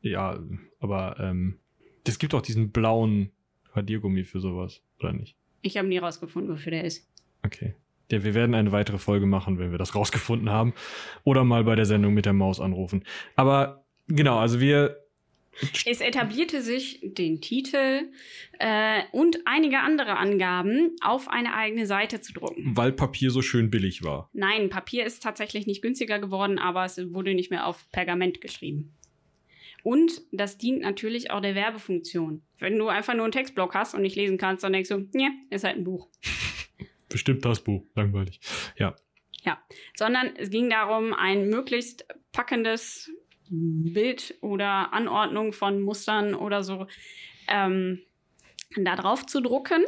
S1: ja, aber ähm, es gibt auch diesen blauen Radiergummi für sowas, oder nicht?
S2: Ich habe nie rausgefunden, wofür der ist.
S1: Okay. Ja, wir werden eine weitere Folge machen, wenn wir das rausgefunden haben. Oder mal bei der Sendung mit der Maus anrufen. Aber genau, also wir.
S2: Es etablierte sich den Titel äh, und einige andere Angaben auf eine eigene Seite zu drucken.
S1: Weil Papier so schön billig war.
S2: Nein, Papier ist tatsächlich nicht günstiger geworden, aber es wurde nicht mehr auf Pergament geschrieben. Und das dient natürlich auch der Werbefunktion. Wenn du einfach nur einen Textblock hast und nicht lesen kannst, dann denkst du, ja, ist halt ein Buch.
S1: Bestimmt das Buch. Langweilig. Ja.
S2: Sondern es ging darum, ein möglichst packendes Bild oder Anordnung von Mustern oder so ähm, da drauf zu drucken.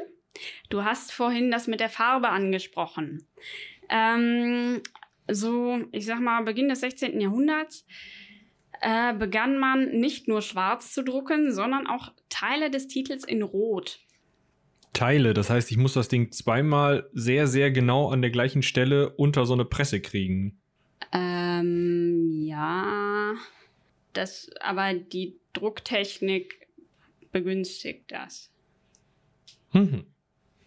S2: Du hast vorhin das mit der Farbe angesprochen. Ähm, so, ich sag mal, Beginn des 16. Jahrhunderts äh, begann man nicht nur schwarz zu drucken, sondern auch Teile des Titels in Rot.
S1: Teile, das heißt, ich muss das Ding zweimal sehr, sehr genau an der gleichen Stelle unter so eine Presse kriegen.
S2: Ähm, ja. Das, aber die Drucktechnik begünstigt das.
S1: Mhm.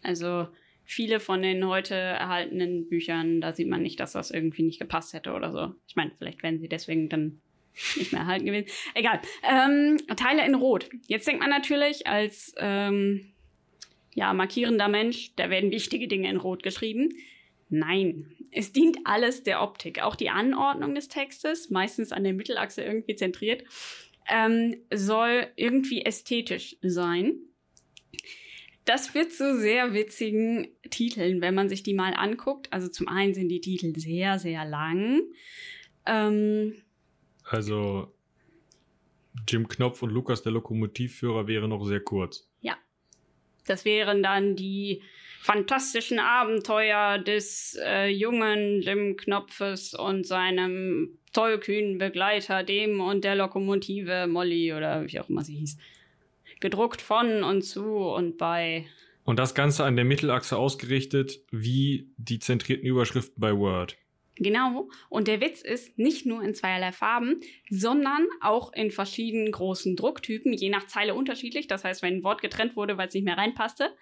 S2: Also viele von den heute erhaltenen Büchern, da sieht man nicht, dass das irgendwie nicht gepasst hätte oder so. Ich meine, vielleicht wären sie deswegen dann nicht mehr erhalten gewesen. Egal. Ähm, Teile in Rot. Jetzt denkt man natürlich als ähm, ja, markierender Mensch, da werden wichtige Dinge in Rot geschrieben. Nein, es dient alles der Optik. Auch die Anordnung des Textes, meistens an der Mittelachse irgendwie zentriert, ähm, soll irgendwie ästhetisch sein. Das führt zu sehr witzigen Titeln, wenn man sich die mal anguckt. Also zum einen sind die Titel sehr, sehr lang. Ähm,
S1: Also Jim Knopf und Lukas der Lokomotivführer wäre noch sehr kurz.
S2: Das wären dann die fantastischen Abenteuer des äh, jungen Jim Knopfes und seinem tollkühnen Begleiter, dem und der Lokomotive Molly oder wie auch immer sie hieß. Gedruckt von und zu und bei.
S1: Und das Ganze an der Mittelachse ausgerichtet wie die zentrierten Überschriften bei Word.
S2: Genau. Und der Witz ist nicht nur in zweierlei Farben, sondern auch in verschiedenen großen Drucktypen, je nach Zeile unterschiedlich. Das heißt, wenn ein Wort getrennt wurde, weil es nicht mehr reinpasste,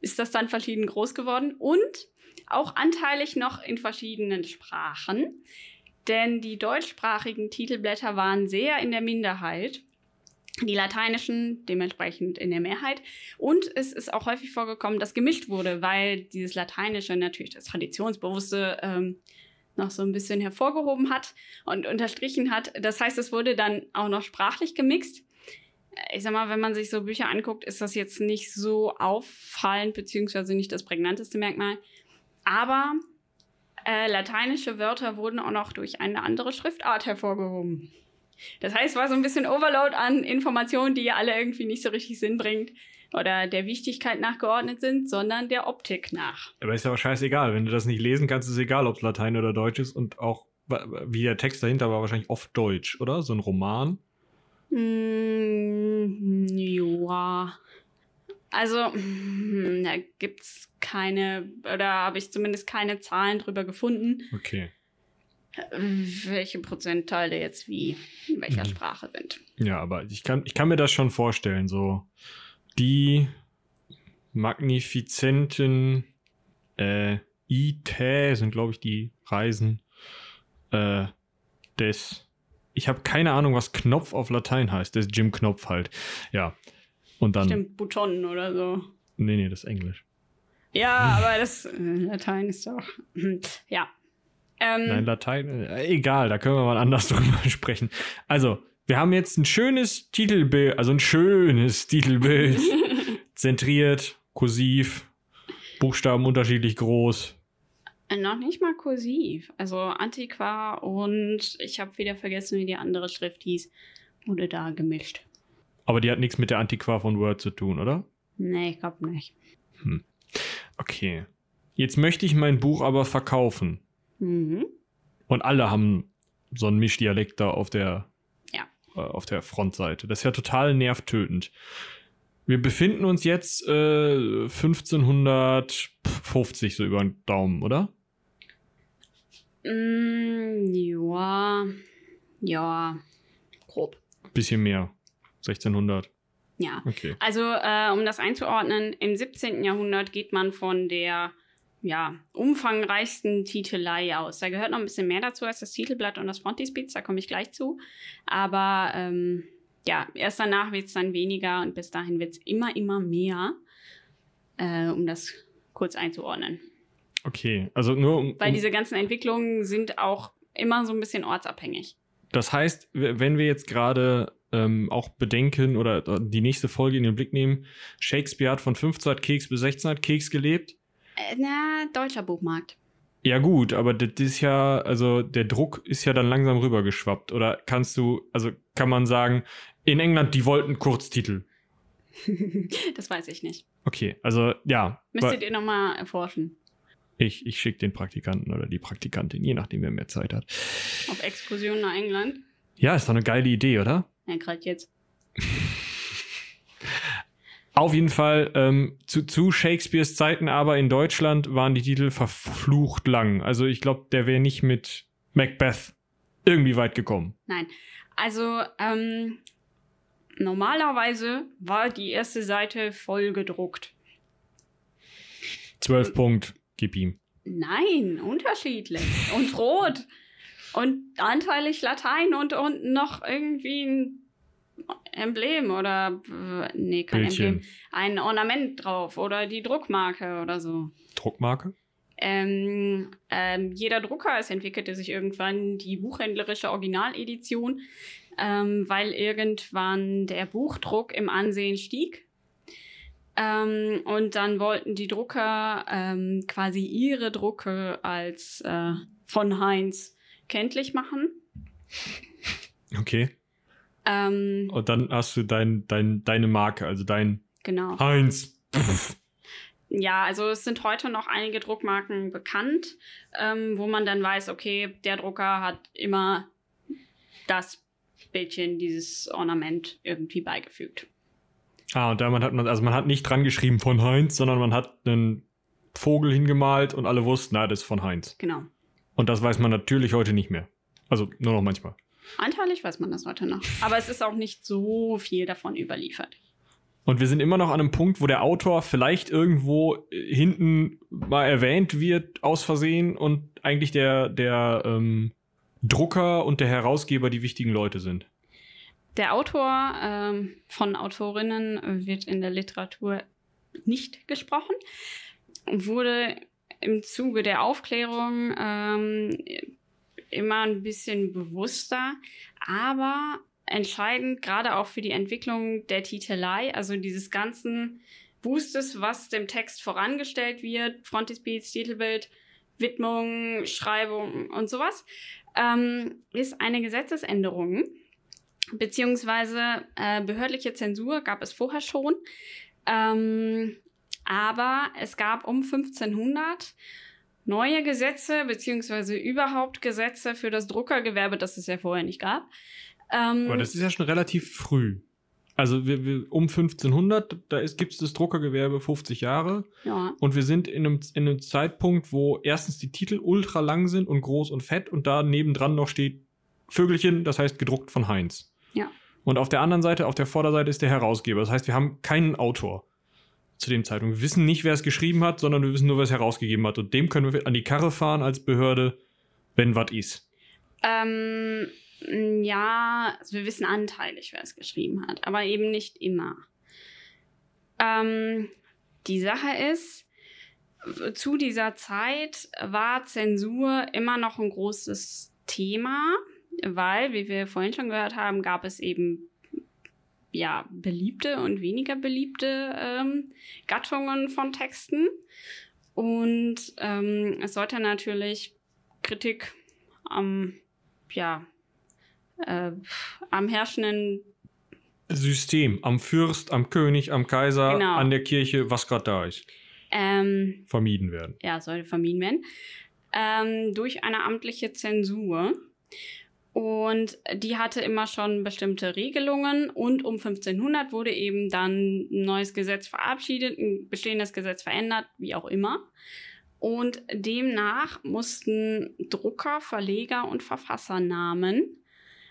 S2: ist das dann verschieden groß geworden und auch anteilig noch in verschiedenen Sprachen. Denn die deutschsprachigen Titelblätter waren sehr in der Minderheit. Die lateinischen dementsprechend in der Mehrheit. Und es ist auch häufig vorgekommen, dass gemischt wurde, weil dieses Lateinische natürlich das Traditionsbewusste ähm, noch so ein bisschen hervorgehoben hat und unterstrichen hat. Das heißt, es wurde dann auch noch sprachlich gemixt. Ich sag mal, wenn man sich so Bücher anguckt, ist das jetzt nicht so auffallend, beziehungsweise nicht das prägnanteste Merkmal. Aber Äh, lateinische Wörter wurden auch noch durch eine andere Schriftart hervorgehoben. Das heißt, es war so ein bisschen Overload an Informationen, die ja alle irgendwie nicht so richtig Sinn bringt oder der Wichtigkeit nachgeordnet sind, sondern der Optik nach.
S1: Aber ist ja auch scheißegal. Wenn du das nicht lesen kannst, ist es egal, ob es Latein oder Deutsch ist und auch wie der Text dahinter war, wahrscheinlich oft Deutsch, oder? So ein Roman.
S2: Mm, ja. Also, hm, da gibt es keine, oder habe ich zumindest keine Zahlen drüber gefunden.
S1: Okay.
S2: Welche Prozentteile jetzt wie in welcher mhm. Sprache sind.
S1: Ja, aber ich kann, ich kann mir das schon vorstellen. So, die magnifizenten äh, Itä sind, glaube ich, die Reisen äh, des. Ich habe keine Ahnung, was Knopf auf Latein heißt. Das ist Jim Knopf halt. Ja. Und dann.
S2: Stimmt, Button oder so.
S1: Nee, nee, das ist Englisch.
S2: Ja, aber das äh, Latein ist doch. (clears throat) ja.
S1: Ähm, Nein, Latein, äh, egal, da können wir mal anders (laughs) drüber sprechen. Also, wir haben jetzt ein schönes Titelbild, also ein schönes Titelbild. (laughs) zentriert, kursiv, Buchstaben unterschiedlich groß.
S2: Äh, noch nicht mal kursiv. Also Antiqua und ich habe wieder vergessen, wie die andere Schrift hieß. Wurde da gemischt.
S1: Aber die hat nichts mit der Antiqua von Word zu tun, oder?
S2: Nee, ich glaube nicht. Hm.
S1: Okay. Jetzt möchte ich mein Buch aber verkaufen. Mhm. Und alle haben so einen Mischdialekt da auf der. Äh, auf der Frontseite. Das ist ja total nervtötend. Wir befinden uns jetzt äh, 1550 so über den Daumen, oder?
S2: Mm, ja. Ja. Grob.
S1: Bisschen mehr. 1600.
S2: Ja.
S1: Okay.
S2: Also, äh, um das einzuordnen, im 17. Jahrhundert geht man von der ja, umfangreichsten Titelei aus. Da gehört noch ein bisschen mehr dazu als das Titelblatt und das Frontispiz, da komme ich gleich zu. Aber ähm, ja, erst danach wird es dann weniger und bis dahin wird es immer, immer mehr, äh, um das kurz einzuordnen.
S1: Okay, also nur um.
S2: Weil diese ganzen Entwicklungen sind auch immer so ein bisschen ortsabhängig.
S1: Das heißt, wenn wir jetzt gerade ähm, auch bedenken oder die nächste Folge in den Blick nehmen, Shakespeare hat von 1500 Keks bis 1600 Keks gelebt.
S2: Äh, na, deutscher Buchmarkt.
S1: Ja gut, aber das ist ja, also der Druck ist ja dann langsam rübergeschwappt. Oder kannst du, also kann man sagen, in England, die wollten Kurztitel. (laughs)
S2: das weiß ich nicht.
S1: Okay, also ja.
S2: Müsstet ihr nochmal erforschen.
S1: Ich, ich schicke den Praktikanten oder die Praktikantin, je nachdem, wer mehr Zeit hat.
S2: Auf Exkursion nach England?
S1: Ja, ist doch eine geile Idee, oder?
S2: Ja, gerade jetzt. (laughs)
S1: Auf jeden Fall ähm, zu, zu Shakespeares Zeiten, aber in Deutschland waren die Titel verflucht lang. Also ich glaube, der wäre nicht mit Macbeth irgendwie weit gekommen.
S2: Nein. Also ähm, normalerweise war die erste Seite voll gedruckt.
S1: Zwölf Punkt, gib ihm.
S2: Nein, unterschiedlich. Und rot. Und anteilig Latein und unten noch irgendwie ein Emblem oder nee, kein Bildchen. Emblem. Ein Ornament drauf oder die Druckmarke oder so.
S1: Druckmarke?
S2: Ähm, ähm, jeder Drucker, es entwickelte sich irgendwann die buchhändlerische Originaledition ähm, weil irgendwann der Buchdruck im Ansehen stieg. Ähm, und dann wollten die Drucker ähm, quasi ihre Drucke als äh, von Heinz kenntlich machen.
S1: Okay.
S2: Ähm,
S1: und dann hast du dein, dein, deine Marke, also dein
S2: genau.
S1: Heinz. (laughs)
S2: Ja, also es sind heute noch einige Druckmarken bekannt, ähm, wo man dann weiß, okay, der Drucker hat immer das Bildchen, dieses Ornament irgendwie beigefügt.
S1: Ah, und damit hat man, also man hat nicht dran geschrieben von Heinz, sondern man hat einen Vogel hingemalt und alle wussten, na, das ist von Heinz.
S2: Genau.
S1: Und das weiß man natürlich heute nicht mehr. Also nur noch manchmal.
S2: Anteilig weiß man das heute noch. Aber es ist auch nicht so viel davon überliefert.
S1: Und wir sind immer noch an einem Punkt, wo der Autor vielleicht irgendwo äh, hinten mal erwähnt wird, aus Versehen, und eigentlich der, der ähm, Drucker und der Herausgeber die wichtigen Leute sind.
S2: Der Autor ähm, von Autorinnen wird in der Literatur nicht gesprochen, wurde im Zuge der Aufklärung ähm, immer ein bisschen bewusster, aber entscheidend gerade auch für die Entwicklung der Titelei, also dieses ganzen Boostes, was dem Text vorangestellt wird, Frontispiece, Titelbild, Widmung, Schreibung und sowas, ähm, ist eine Gesetzesänderung, beziehungsweise äh, behördliche Zensur gab es vorher schon. Ähm, aber es gab um 1500 neue Gesetze, beziehungsweise überhaupt Gesetze für das Druckergewerbe, das es ja vorher nicht gab. Ähm,
S1: Aber das ist ja schon relativ früh. Also wir, wir, um 1500, da gibt es das Druckergewerbe 50 Jahre.
S2: ja,
S1: Und wir sind in einem, in einem Zeitpunkt, wo erstens die Titel ultra lang sind und groß und fett und da nebendran noch steht Vögelchen, das heißt gedruckt von Heinz.
S2: Ja.
S1: Und auf der anderen Seite, auf der Vorderseite ist der Herausgeber. Das heißt, wir haben keinen Autor zu dem Zeitpunkt. Wir wissen nicht, wer es geschrieben hat, sondern wir wissen nur, wer es herausgegeben hat. Und dem können wir an die Karre fahren als Behörde, wenn was ist.
S2: Ähm, ja, also wir wissen anteilig, wer es geschrieben hat, aber eben nicht immer. Ähm, die Sache ist, zu dieser Zeit war Zensur immer noch ein großes Thema, weil, wie wir vorhin schon gehört haben, gab es eben ja beliebte und weniger beliebte ähm, Gattungen von Texten. Und ähm, es sollte natürlich Kritik am ja, äh, am herrschenden,
S1: System, am Fürst, am König, am Kaiser,
S2: Genau.
S1: an der Kirche, was gerade da ist,
S2: ähm,
S1: vermieden werden.
S2: ja, sollte vermieden werden, ähm, durch eine amtliche Zensur. Und die hatte immer schon bestimmte Regelungen und um 1500 wurde eben dann ein neues Gesetz verabschiedet, ein bestehendes Gesetz verändert, wie auch immer. Und demnach mussten Drucker, Verleger und Verfassernamen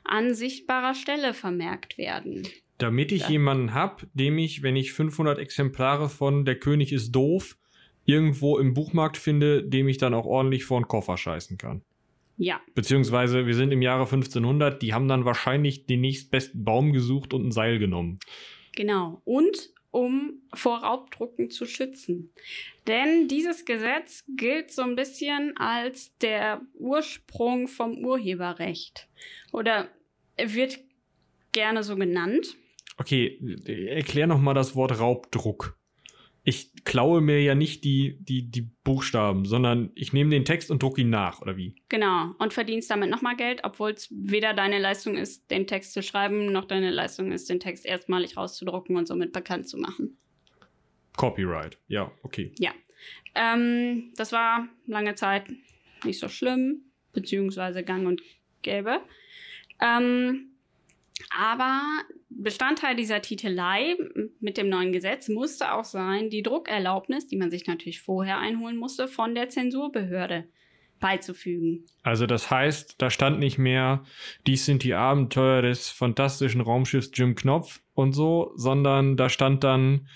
S2: an sichtbarer Stelle vermerkt werden.
S1: Damit ich jemanden hab, dem ich, wenn ich 500 Exemplare von Der König ist doof irgendwo im Buchmarkt finde, dem ich dann auch ordentlich vor den Koffer scheißen kann.
S2: Ja,
S1: Beziehungsweise wir sind im Jahre 1500, die haben dann wahrscheinlich den nächstbesten Baum gesucht und ein Seil genommen.
S2: Genau. Und um vor Raubdrucken zu schützen. Denn dieses Gesetz gilt so ein bisschen als der Ursprung vom Urheberrecht. Oder wird gerne so genannt.
S1: Okay, erklär noch mal das Wort Raubdruck. Ich klaue mir ja nicht die, die, die Buchstaben, sondern ich nehme den Text und drucke ihn nach, oder wie?
S2: Genau. Und verdienst damit nochmal Geld, obwohl es weder deine Leistung ist, den Text zu schreiben, noch deine Leistung ist, den Text erstmalig rauszudrucken und somit bekannt zu machen.
S1: Copyright. Ja, okay.
S2: Ähm, das war lange Zeit nicht so schlimm, beziehungsweise gang und gäbe. Ähm, aber Bestandteil dieser Titelei mit dem neuen Gesetz musste auch sein, die Druckerlaubnis, die man sich natürlich vorher einholen musste, von der Zensurbehörde beizufügen.
S1: Also das heißt, da stand nicht mehr, dies sind die Abenteuer des fantastischen Raumschiffs Jim Knopf und so, sondern da stand dann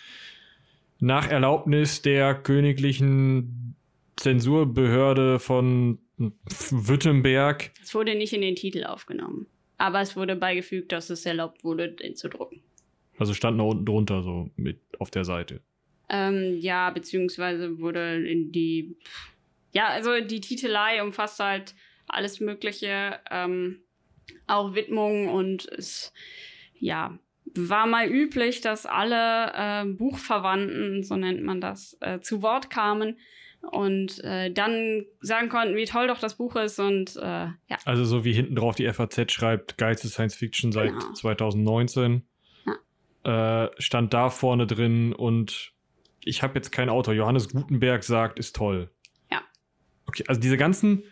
S1: nach Erlaubnis der königlichen Zensurbehörde von Württemberg.
S2: Es wurde nicht in den Titel aufgenommen. Aber es wurde beigefügt, dass es erlaubt wurde, den zu drucken.
S1: Also stand noch unten drunter so mit auf der Seite.
S2: Ähm, ja, beziehungsweise wurde in die. Ja, also die Titelei umfasst halt alles Mögliche, ähm, auch Widmungen und es, ja, war mal üblich, dass alle äh, Buchverwandten, so nennt man das, äh, zu Wort kamen und äh, dann sagen konnten, wie toll doch das Buch ist und äh, ja.
S1: Also so wie hinten drauf die FAZ schreibt, geilste Science Fiction seit
S2: Genau.
S1: 2019. Äh, stand da vorne drin und ich habe jetzt keinen Autor. Johannes Gutenberg sagt, ist toll.
S2: Ja.
S1: Okay, also diese ganzen,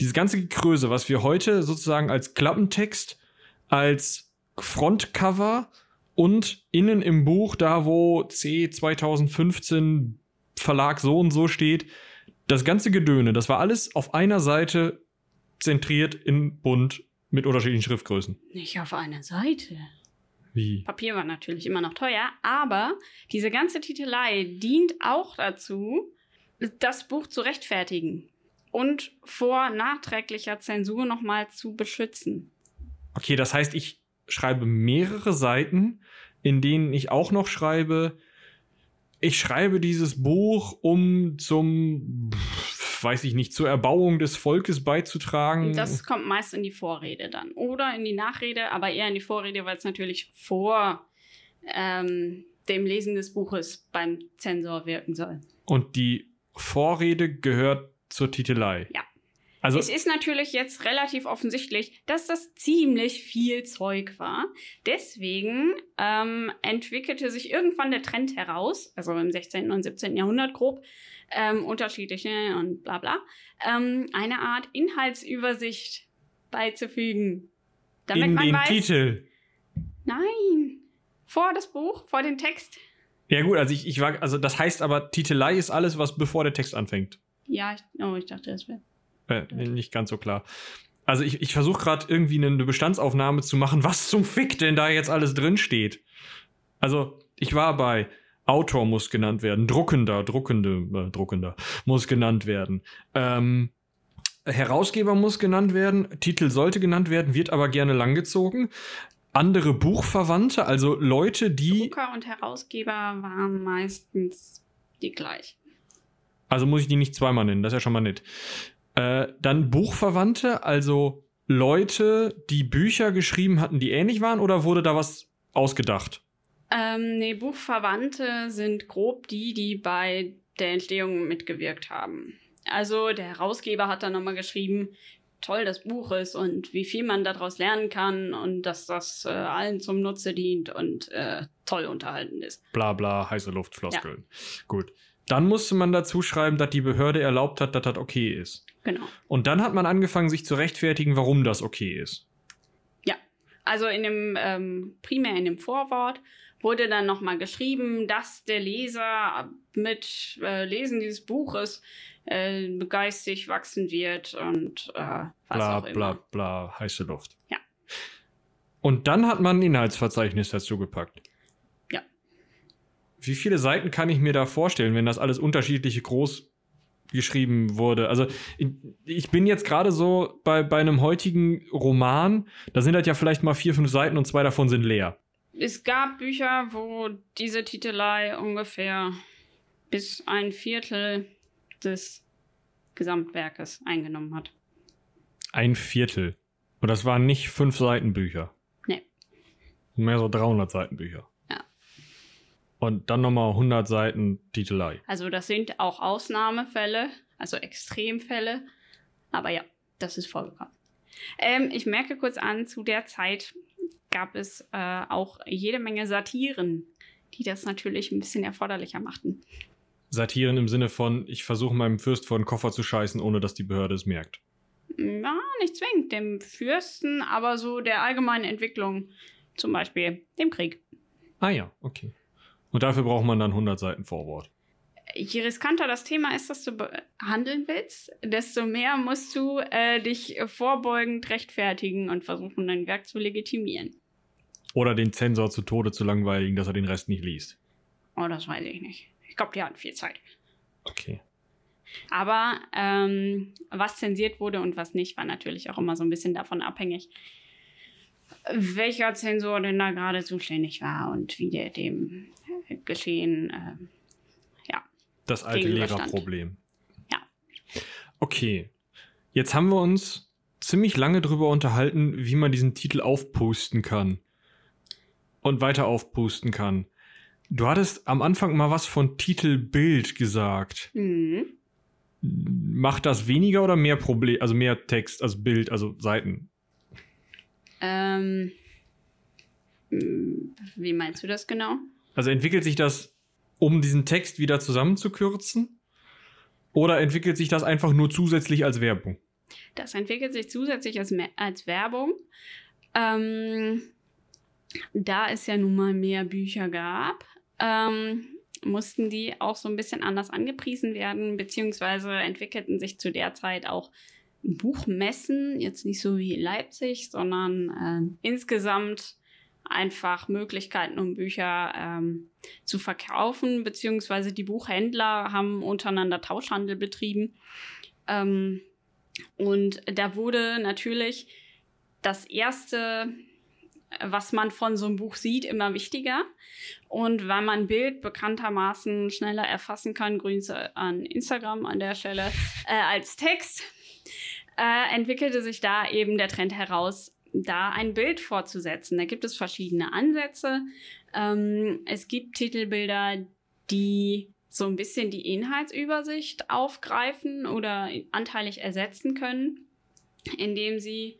S1: diese ganze Gekröse, was wir heute sozusagen als Klappentext, als Frontcover und innen im Buch, da wo C 2015 Verlag so und so steht, das ganze Gedöne, das war alles auf einer Seite zentriert in bunt mit unterschiedlichen Schriftgrößen.
S2: Nicht auf einer Seite.
S1: Wie?
S2: Papier war natürlich immer noch teuer, aber diese ganze Titelei dient auch dazu, das Buch zu rechtfertigen und vor nachträglicher Zensur nochmal zu beschützen.
S1: Okay, das heißt, ich schreibe mehrere Seiten, in denen ich auch noch schreibe, ich schreibe dieses Buch, um zum, weiß ich nicht, zur Erbauung des Volkes beizutragen.
S2: Das kommt meist in die Vorrede dann. Oder in die Nachrede, aber eher in die Vorrede, weil es natürlich vor ähm, dem Lesen des Buches beim Zensor wirken soll.
S1: Und die Vorrede gehört zur Titelei.
S2: Ja.
S1: Also,
S2: es ist natürlich jetzt relativ offensichtlich, dass das ziemlich viel Zeug war. Deswegen ähm, entwickelte sich irgendwann der Trend heraus, also im 16. und 17. Jahrhundert grob, ähm, unterschiedliche und bla bla, ähm, eine Art Inhaltsübersicht beizufügen. Damit
S1: in
S2: man
S1: den
S2: weiß,
S1: Titel.
S2: Nein. Vor das Buch, vor den Text.
S1: Ja gut, also ich, ich war, also das heißt aber, Titelei ist alles, was bevor der Text anfängt.
S2: Ja, ich, oh, ich dachte, das wäre.
S1: Äh, nicht ganz so klar. Also ich, ich versuche gerade irgendwie eine Bestandsaufnahme zu machen, was zum Fick denn da jetzt alles drin steht. Also ich war bei Autor muss genannt werden, Druckender, Druckende, äh, Druckender muss genannt werden. Ähm, Herausgeber muss genannt werden, Titel sollte genannt werden, wird aber gerne langgezogen. Andere Buchverwandte, also Leute, die.
S2: Drucker und Herausgeber waren meistens die gleichen.
S1: Also muss ich die nicht zweimal nennen, das ist ja schon mal nett. Äh, dann Buchverwandte, also Leute, die Bücher geschrieben hatten, die ähnlich waren, oder wurde da was ausgedacht?
S2: Ähm, nee, Buchverwandte sind grob die, die bei der Entstehung mitgewirkt haben. Also der Herausgeber hat dann nochmal geschrieben, toll das Buch ist und wie viel man daraus lernen kann und dass das äh, allen zum Nutze dient und äh, toll unterhalten ist.
S1: Bla bla, heiße Luftfloskeln. Gut. Dann musste man dazu schreiben, dass die Behörde erlaubt hat, dass das okay ist.
S2: Genau.
S1: Und dann hat man angefangen, sich zu rechtfertigen, warum das okay ist.
S2: Ja. Also in dem, ähm, primär in dem Vorwort wurde dann nochmal geschrieben, dass der Leser mit äh, Lesen dieses Buches äh, begeistert wachsen wird und äh, was
S1: Bla
S2: auch immer.
S1: bla bla, heiße Luft.
S2: Ja.
S1: Und dann hat man ein Inhaltsverzeichnis dazu gepackt.
S2: Ja.
S1: Wie viele Seiten kann ich mir da vorstellen, wenn das alles unterschiedliche groß geschrieben wurde? Also ich, bin jetzt gerade so bei, bei einem heutigen Roman, da sind halt ja vielleicht mal vier, fünf Seiten und zwei davon sind leer.
S2: Es gab Bücher, wo diese Titelei ungefähr bis ein Viertel des Gesamtwerkes eingenommen hat.
S1: Ein Viertel. Und das waren nicht fünf Seiten Bücher.
S2: Nee.
S1: Mehr so 300 Seiten Bücher. Und dann nochmal 100 Seiten Titelei.
S2: Also das sind auch Ausnahmefälle, also Extremfälle. Aber ja, das ist vorgekommen. Ähm, ich merke kurz an, zu der Zeit gab es äh, auch jede Menge Satiren, die das natürlich ein bisschen erforderlicher machten.
S1: Satiren im Sinne von, ich versuche meinem Fürst vor den Koffer zu scheißen, ohne dass die Behörde es merkt.
S2: Ja, nicht zwingend dem Fürsten, aber so der allgemeinen Entwicklung, zum Beispiel dem Krieg.
S1: Ah ja, okay. Und dafür braucht man dann 100 Seiten Vorwort.
S2: Je riskanter das Thema ist, das du behandeln willst, desto mehr musst du äh, dich vorbeugend rechtfertigen und versuchen, dein Werk zu legitimieren.
S1: Oder den Zensor zu Tode zu langweiligen, dass er den Rest nicht liest.
S2: Oh, das weiß ich nicht. Ich glaube, die hatten viel Zeit.
S1: Okay.
S2: Aber ähm, was zensiert wurde und was nicht, war natürlich auch immer so ein bisschen davon abhängig, welcher Zensor denn da gerade zuständig war und wie der dem Geschehen, äh, ja.
S1: Das alte. Lehrerproblem.
S2: Ja.
S1: Okay. Jetzt haben wir uns ziemlich lange drüber unterhalten, wie man diesen Titel aufpusten kann. Und weiter aufpusten kann. Du hattest am Anfang mal was von Titelbild gesagt.
S2: Mhm.
S1: Macht das weniger oder mehr Problem, also mehr Text, also Bild, also Seiten?
S2: Ähm, wie meinst du das genau?
S1: Also entwickelt sich das, um diesen Text wieder zusammenzukürzen? Oder entwickelt sich das einfach nur zusätzlich als Werbung?
S2: Das entwickelt sich zusätzlich als, als Werbung. Ähm, da es ja nun mal mehr Bücher gab, ähm, mussten die auch so ein bisschen anders angepriesen werden, beziehungsweise entwickelten sich zu der Zeit auch Buchmessen, jetzt nicht so wie Leipzig, sondern äh, insgesamt einfach Möglichkeiten, um Bücher ähm, zu verkaufen, beziehungsweise die Buchhändler haben untereinander Tauschhandel betrieben. Ähm, und da wurde natürlich das erste, was man von so einem Buch sieht, immer wichtiger. Und weil man Bild bekanntermaßen schneller erfassen kann, Grüße an Instagram an der Stelle, äh, als Text, äh, entwickelte sich da eben der Trend heraus, da ein Bild fortzusetzen. Da gibt es verschiedene Ansätze. Ähm, es gibt Titelbilder, die so ein bisschen die Inhaltsübersicht aufgreifen oder anteilig ersetzen können, indem sie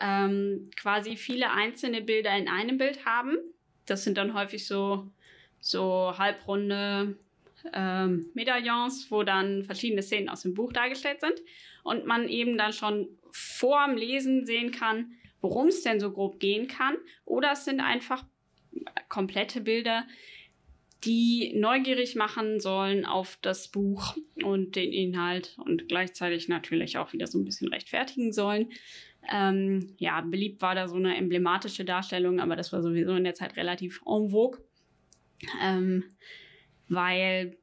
S2: ähm, quasi viele einzelne Bilder in einem Bild haben. Das sind dann häufig so, so halbrunde ähm, Medaillons, wo dann verschiedene Szenen aus dem Buch dargestellt sind und man eben dann schon vorm Lesen sehen kann, worum es denn so grob gehen kann. Oder es sind einfach komplette Bilder, die neugierig machen sollen auf das Buch und den Inhalt und gleichzeitig natürlich auch wieder so ein bisschen rechtfertigen sollen. Ähm, ja, beliebt war da so eine emblematische Darstellung, aber das war sowieso in der Zeit relativ en vogue, ähm, weil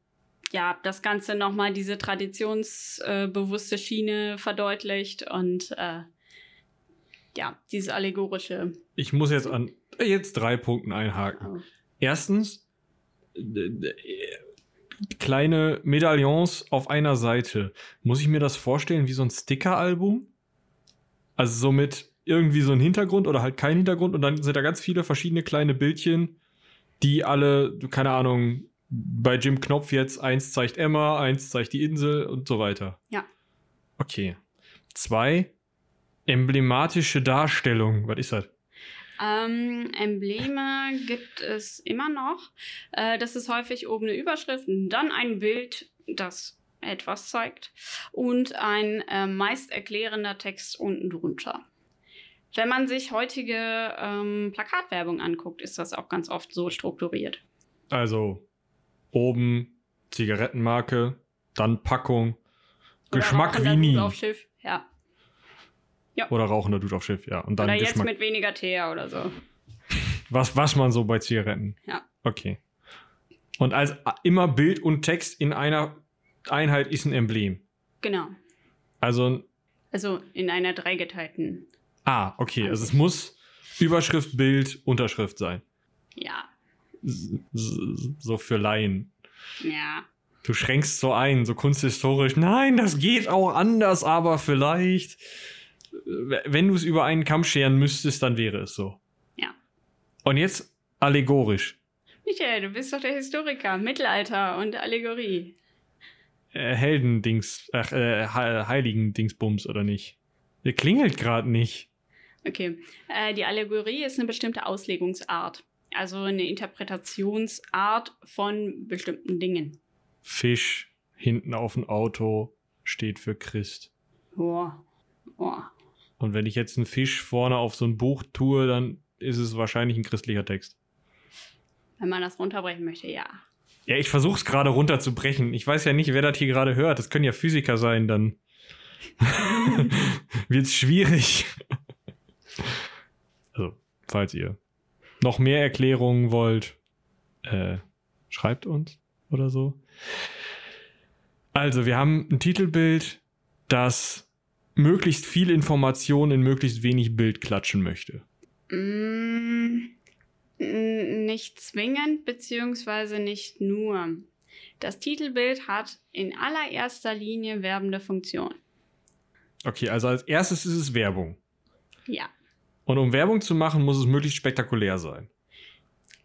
S2: ja das Ganze nochmal diese traditionsbewusste äh, Schiene verdeutlicht und äh, ja, dieses allegorische.
S1: Ich muss jetzt an jetzt drei Punkten einhaken. Oh. Erstens, kleine Medaillons auf einer Seite. Muss ich mir das vorstellen wie so ein Sticker-Album? Also so mit irgendwie so ein Hintergrund oder halt kein Hintergrund und dann sind da ganz viele verschiedene kleine Bildchen, die alle, keine Ahnung, bei Jim Knopf jetzt eins zeigt Emma, eins zeigt die Insel und so weiter.
S2: Ja.
S1: Okay. Zwei, emblematische Darstellung. Was ist das?
S2: Ähm, Embleme gibt es immer noch. Äh, das ist häufig oben eine Überschrift, dann ein Bild, das etwas zeigt und ein äh, meist erklärender Text unten drunter. Wenn man sich heutige ähm, Plakatwerbung anguckt, ist das auch ganz oft so strukturiert.
S1: Also oben Zigarettenmarke, dann Packung, Oder Geschmack wie nie.
S2: Auf Schiff, ja.
S1: Ja. Oder rauchender Dude auf Schiff, ja. Und dann
S2: oder
S1: jetzt
S2: mit weniger Teer oder so. (laughs)
S1: Was, was man so bei Zigaretten.
S2: Ja.
S1: Okay. Und als immer Bild und Text in einer Einheit ist ein Emblem.
S2: Genau.
S1: Also.
S2: Also in einer dreigeteilten.
S1: Ah, okay. Also es muss Überschrift, Bild, Unterschrift sein.
S2: Ja.
S1: So für Laien.
S2: Ja.
S1: Du schränkst so ein, so kunsthistorisch. Nein, das geht auch anders, aber vielleicht wenn du es über einen Kamm scheren müsstest, dann wäre es so.
S2: Ja.
S1: Und jetzt allegorisch.
S2: Michael, du bist doch der Historiker. Mittelalter und Allegorie.
S1: Äh, Heldendings, ach, äh, Heiligen-Dingsbums oder nicht? Der klingelt gerade nicht.
S2: Okay. Äh, die Allegorie ist eine bestimmte Auslegungsart. Also eine Interpretationsart von bestimmten Dingen.
S1: Fisch hinten auf dem Auto steht für Christ.
S2: Boah. Boah.
S1: Und wenn ich jetzt einen Fisch vorne auf so ein Buch tue, dann ist es wahrscheinlich ein christlicher Text.
S2: Wenn man das runterbrechen möchte, ja.
S1: Ja, ich versuche es gerade runterzubrechen. Ich weiß ja nicht, wer das hier gerade hört. Das können ja Physiker sein, dann (laughs) wird es schwierig. also, falls ihr noch mehr Erklärungen wollt, äh, schreibt uns oder so. Also, wir haben ein Titelbild, das möglichst viel Information in möglichst wenig Bild klatschen möchte?
S2: Mm, nicht zwingend, beziehungsweise nicht nur. Das Titelbild hat in allererster Linie werbende Funktion.
S1: Okay, also als erstes ist es Werbung.
S2: Ja.
S1: Und um Werbung zu machen, muss es möglichst spektakulär sein.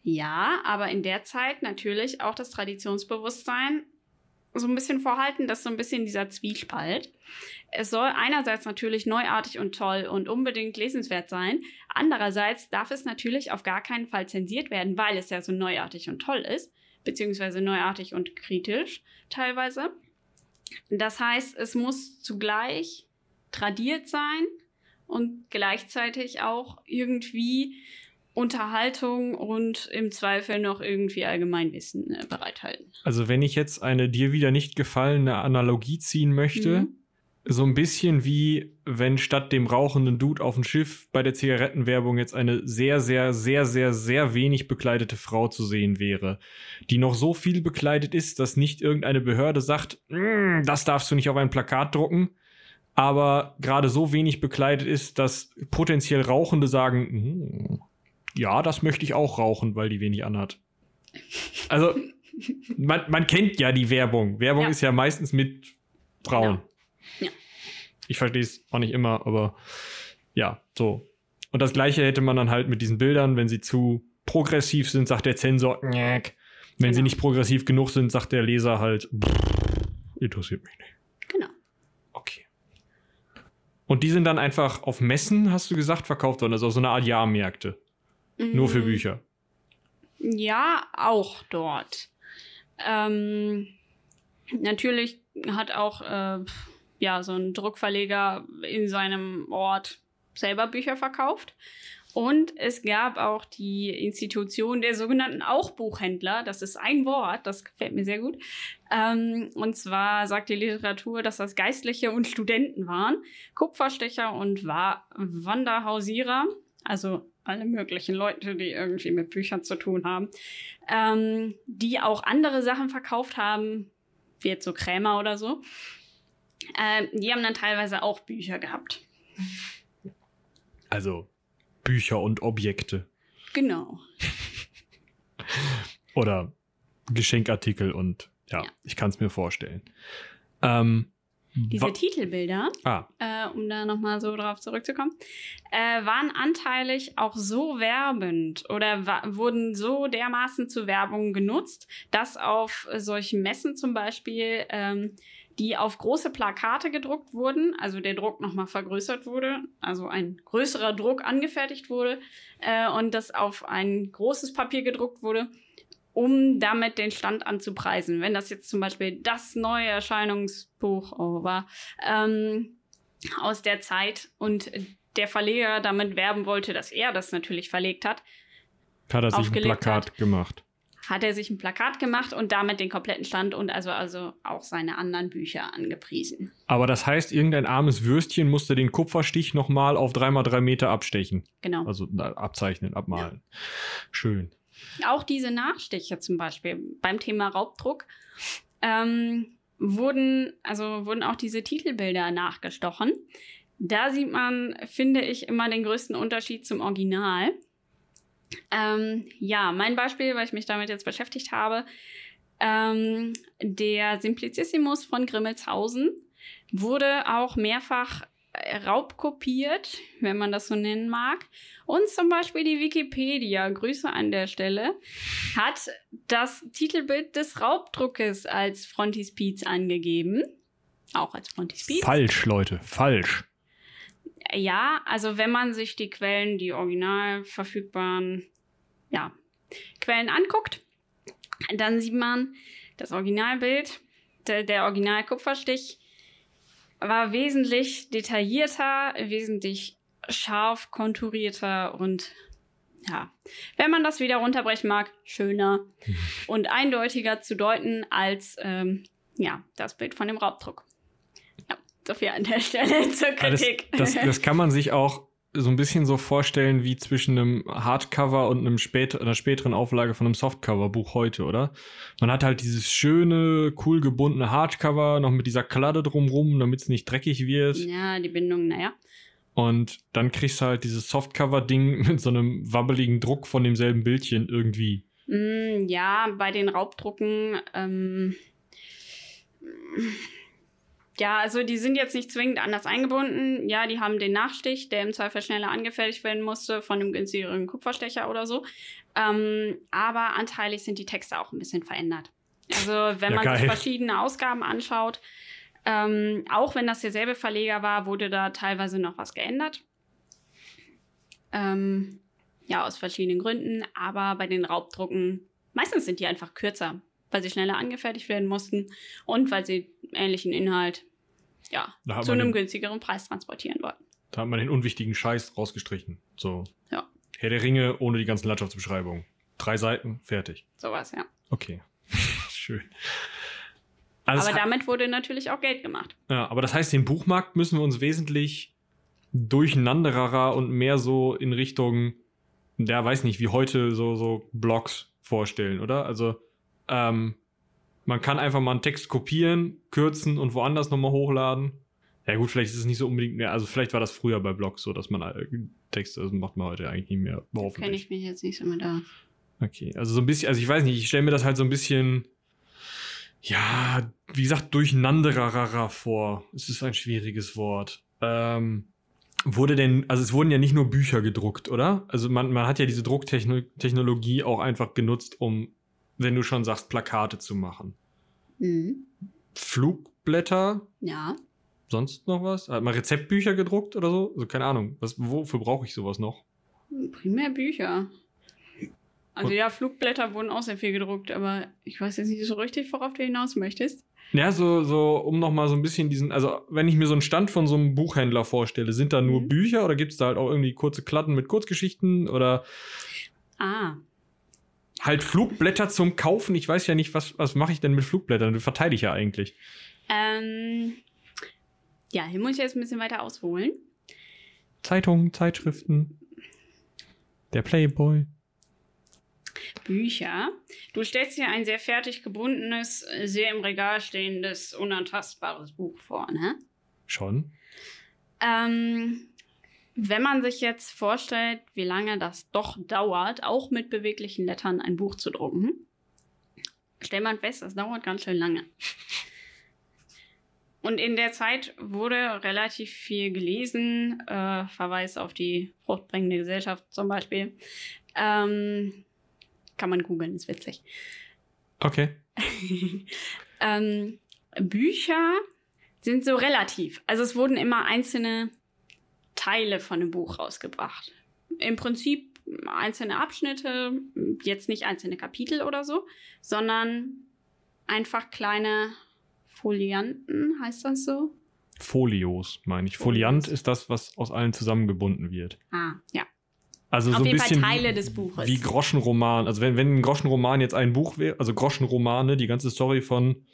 S2: Ja, aber in der Zeit natürlich auch das Traditionsbewusstsein so ein bisschen vorhalten, dass so ein bisschen dieser Zwiespalt. Es soll einerseits natürlich neuartig und toll und unbedingt lesenswert sein. Andererseits darf es natürlich auf gar keinen Fall zensiert werden, weil es ja so neuartig und toll ist, beziehungsweise neuartig und kritisch teilweise. Das heißt, es muss zugleich tradiert sein und gleichzeitig auch irgendwie Unterhaltung und im Zweifel noch irgendwie Allgemeinwissen äh, bereithalten.
S1: Also wenn ich jetzt eine dir wieder nicht gefallene Analogie ziehen möchte, mhm. so ein bisschen wie wenn statt dem rauchenden Dude auf dem Schiff bei der Zigarettenwerbung jetzt eine sehr, sehr, sehr, sehr, sehr wenig bekleidete Frau zu sehen wäre, die noch so viel bekleidet ist, dass nicht irgendeine Behörde sagt, mm, das darfst du nicht auf ein Plakat drucken, aber gerade so wenig bekleidet ist, dass potenziell Rauchende sagen, mm, ja, das möchte ich auch rauchen, weil die wenig anhat. Also, man, man kennt ja die Werbung. Werbung ja. ist ja meistens mit Frauen.
S2: Ja. ja.
S1: Ich verstehe es auch nicht immer, aber ja, so. Und das gleiche hätte man dann halt mit diesen Bildern, wenn sie zu progressiv sind, sagt der Zensor, Näck. Wenn sie
S2: Genau.
S1: nicht progressiv genug sind, sagt der Leser halt, interessiert mich nicht.
S2: Genau.
S1: Okay. Und die sind dann einfach auf Messen, hast du gesagt, verkauft worden, also auf so eine Art Jahrmärkte. Nur für
S2: Mm,
S1: Bücher.
S2: Ja, auch dort. Ähm, natürlich hat auch äh, ja, so ein Druckverleger in seinem Ort selber Bücher verkauft. Und es gab auch die Institution der sogenannten Auch-Buchhändler. Das ist ein Wort, das gefällt mir sehr gut. Ähm, und zwar sagt die Literatur, dass das Geistliche und Studenten waren, Kupferstecher und Wa Wanderhausierer, also alle möglichen Leute, die irgendwie mit Büchern zu tun haben, ähm, die auch andere Sachen verkauft haben, wie jetzt so Krämer oder so. Ähm, die haben dann teilweise auch Bücher gehabt.
S1: Also Bücher und Objekte.
S2: Genau. (laughs)
S1: Oder Geschenkartikel und ja,
S2: Ja.
S1: ich kann es mir vorstellen. Ähm,
S2: Diese
S1: wa-
S2: Titelbilder,
S1: ah,
S2: äh, um da nochmal so drauf zurückzukommen, äh, waren anteilig auch so werbend oder wurden so dermaßen zur Werbung genutzt, dass auf solchen Messen zum Beispiel ähm, die auf große Plakate gedruckt wurden, also der Druck nochmal vergrößert wurde, also ein größerer Druck angefertigt wurde äh, und das auf ein großes Papier gedruckt wurde, um damit den Stand anzupreisen. Wenn das jetzt zum Beispiel das neue Erscheinungsbuch oh, war ähm, aus der Zeit und der Verleger damit werben wollte, dass er das natürlich verlegt hat,
S1: hat er sich ein Plakat gemacht.
S2: hat er sich ein Plakat gemacht und damit den kompletten Stand und also, also auch seine anderen Bücher angepriesen.
S1: Aber das heißt, irgendein armes Würstchen musste den Kupferstich nochmal auf 3x3 Meter abstechen.
S2: Genau.
S1: Also abzeichnen, abmalen. Schön.
S2: Auch diese Nachstiche zum Beispiel beim Thema Raubdruck ähm, wurden, also wurden auch diese Titelbilder nachgestochen. Da sieht man, finde ich, immer den größten Unterschied zum Original. Ähm, ja, mein Beispiel, weil ich mich damit jetzt beschäftigt habe, ähm, der Simplicissimus von Grimmelshausen wurde auch mehrfach raubkopiert, wenn man das so nennen mag. Und zum Beispiel die Wikipedia, Grüße an der Stelle, hat das Titelbild des Raubdruckes als Frontispiz angegeben. Auch als Frontispiz.
S1: Falsch, Leute, falsch.
S2: Ja, also wenn man sich die Quellen, die original verfügbaren ja, Quellen anguckt, dann sieht man das Originalbild, der, der Original-Kupferstich war wesentlich detaillierter, wesentlich scharf konturierter und ja, wenn man das wieder runterbrechen mag, schöner (laughs) und eindeutiger zu deuten als ähm, ja, das Bild von dem Raubdruck. Ja, so viel an der Stelle (laughs) zur
S1: Ja, das,
S2: Kritik.
S1: das, das kann man sich auch so ein bisschen so vorstellen wie zwischen einem Hardcover und einem spät, einer späteren Auflage von einem Softcover-Buch heute, oder? Man hat halt dieses schöne, cool gebundene Hardcover noch mit dieser Kladde drumrum, damit es nicht dreckig wird.
S2: ja, die Bindung, naja.
S1: Und dann kriegst du halt dieses Softcover-Ding (laughs) mit so einem wabbeligen Druck von demselben Bildchen irgendwie.
S2: Mm, ja, bei den Raubdrucken, ähm, ja, also die sind jetzt nicht zwingend anders eingebunden. Ja, die haben den Nachstich, der im Zweifel schneller angefertigt werden musste von einem günstigeren Kupferstecher oder so. Ähm, aber anteilig sind die Texte auch ein bisschen verändert. Also wenn
S1: Ja,
S2: man
S1: geil.
S2: sich verschiedene Ausgaben anschaut, ähm, auch wenn das derselbe Verleger war, wurde da teilweise noch was geändert. Ähm, ja, aus verschiedenen Gründen. Aber bei den Raubdrucken, meistens sind die einfach kürzer, weil sie schneller angefertigt werden mussten und weil sie ähnlichen Inhalt ja, zu einem
S1: den,
S2: günstigeren Preis transportieren wollten.
S1: da hat man den unwichtigen Scheiß rausgestrichen. So.
S2: Ja.
S1: Herr der Ringe ohne die ganzen Landschaftsbeschreibungen. Drei Seiten, fertig.
S2: Sowas, ja.
S1: Okay. (laughs) Schön. Also
S2: Aber damit wurde natürlich auch Geld gemacht.
S1: Ja, aber das heißt, den Buchmarkt müssen wir uns wesentlich durcheinanderer und mehr so in Richtung, der weiß nicht, wie heute so, so Blogs vorstellen, oder? Also, ähm, man kann einfach mal einen Text kopieren, kürzen und woanders nochmal hochladen. Ja gut, vielleicht ist es nicht so unbedingt mehr, also vielleicht war das früher bei Blogs so, dass man äh, Texte, das macht man heute eigentlich nicht mehr,
S2: Kenne ich mich jetzt nicht so mit da.
S1: Okay, also so ein bisschen, also ich weiß nicht, ich stelle mir das halt so ein bisschen, ja, wie gesagt, durcheinanderer vor. Es ist ein schwieriges Wort. Ähm, wurde denn, also es wurden ja nicht nur Bücher gedruckt, oder? Also man, man hat ja diese Drucktechnologie auch einfach genutzt, um wenn du schon sagst, Plakate zu machen.
S2: Mhm.
S1: Flugblätter,
S2: Ja.
S1: sonst noch was? Hat man Rezeptbücher gedruckt oder so? Also keine Ahnung. Was, wofür brauche ich sowas noch?
S2: Primär Bücher. Also
S1: Und-
S2: ja, Flugblätter wurden auch sehr viel gedruckt, aber ich weiß jetzt nicht so richtig, worauf du hinaus möchtest.
S1: Ja, so, so, um nochmal so ein bisschen diesen, also wenn ich mir so einen Stand von so einem Buchhändler vorstelle, sind da nur
S2: Mhm.
S1: Bücher oder gibt es da halt auch irgendwie kurze Klatten mit Kurzgeschichten oder
S2: Ah,
S1: halt Flugblätter zum Kaufen? Ich weiß ja nicht, was, was mache ich denn mit Flugblättern? Die verteile ich ja eigentlich.
S2: ähm, ja, hier muss ich jetzt ein bisschen weiter ausholen.
S1: Zeitungen, Zeitschriften, der Playboy.
S2: Bücher. Du stellst dir ein sehr fertig gebundenes, sehr im Regal stehendes, unantastbares Buch vor, ne?
S1: Schon.
S2: Ähm, wenn man sich jetzt vorstellt, wie lange das doch dauert, auch mit beweglichen Lettern ein Buch zu drucken, stellt man fest, das dauert ganz schön lange. Und in der Zeit wurde relativ viel gelesen, äh, Verweis auf die fruchtbringende Gesellschaft zum Beispiel. Ähm, kann man googeln, ist witzig.
S1: Okay. (laughs)
S2: ähm, Bücher sind so relativ. Also es wurden immer einzelne Teile von einem Buch rausgebracht. Im Prinzip einzelne Abschnitte, jetzt nicht einzelne Kapitel oder so, sondern einfach kleine Folianten, heißt das so?
S1: Folios, meine ich. Foliant ist das, was aus allen zusammengebunden wird.
S2: Ah, ja.
S1: Also
S2: Auf
S1: so ein
S2: jeden Fall
S1: bisschen
S2: Teile
S1: wie,
S2: des Buches.
S1: wie Groschenroman. Also wenn, wenn ein Groschenroman jetzt ein Buch wäre, also Groschenromane, die ganze Story von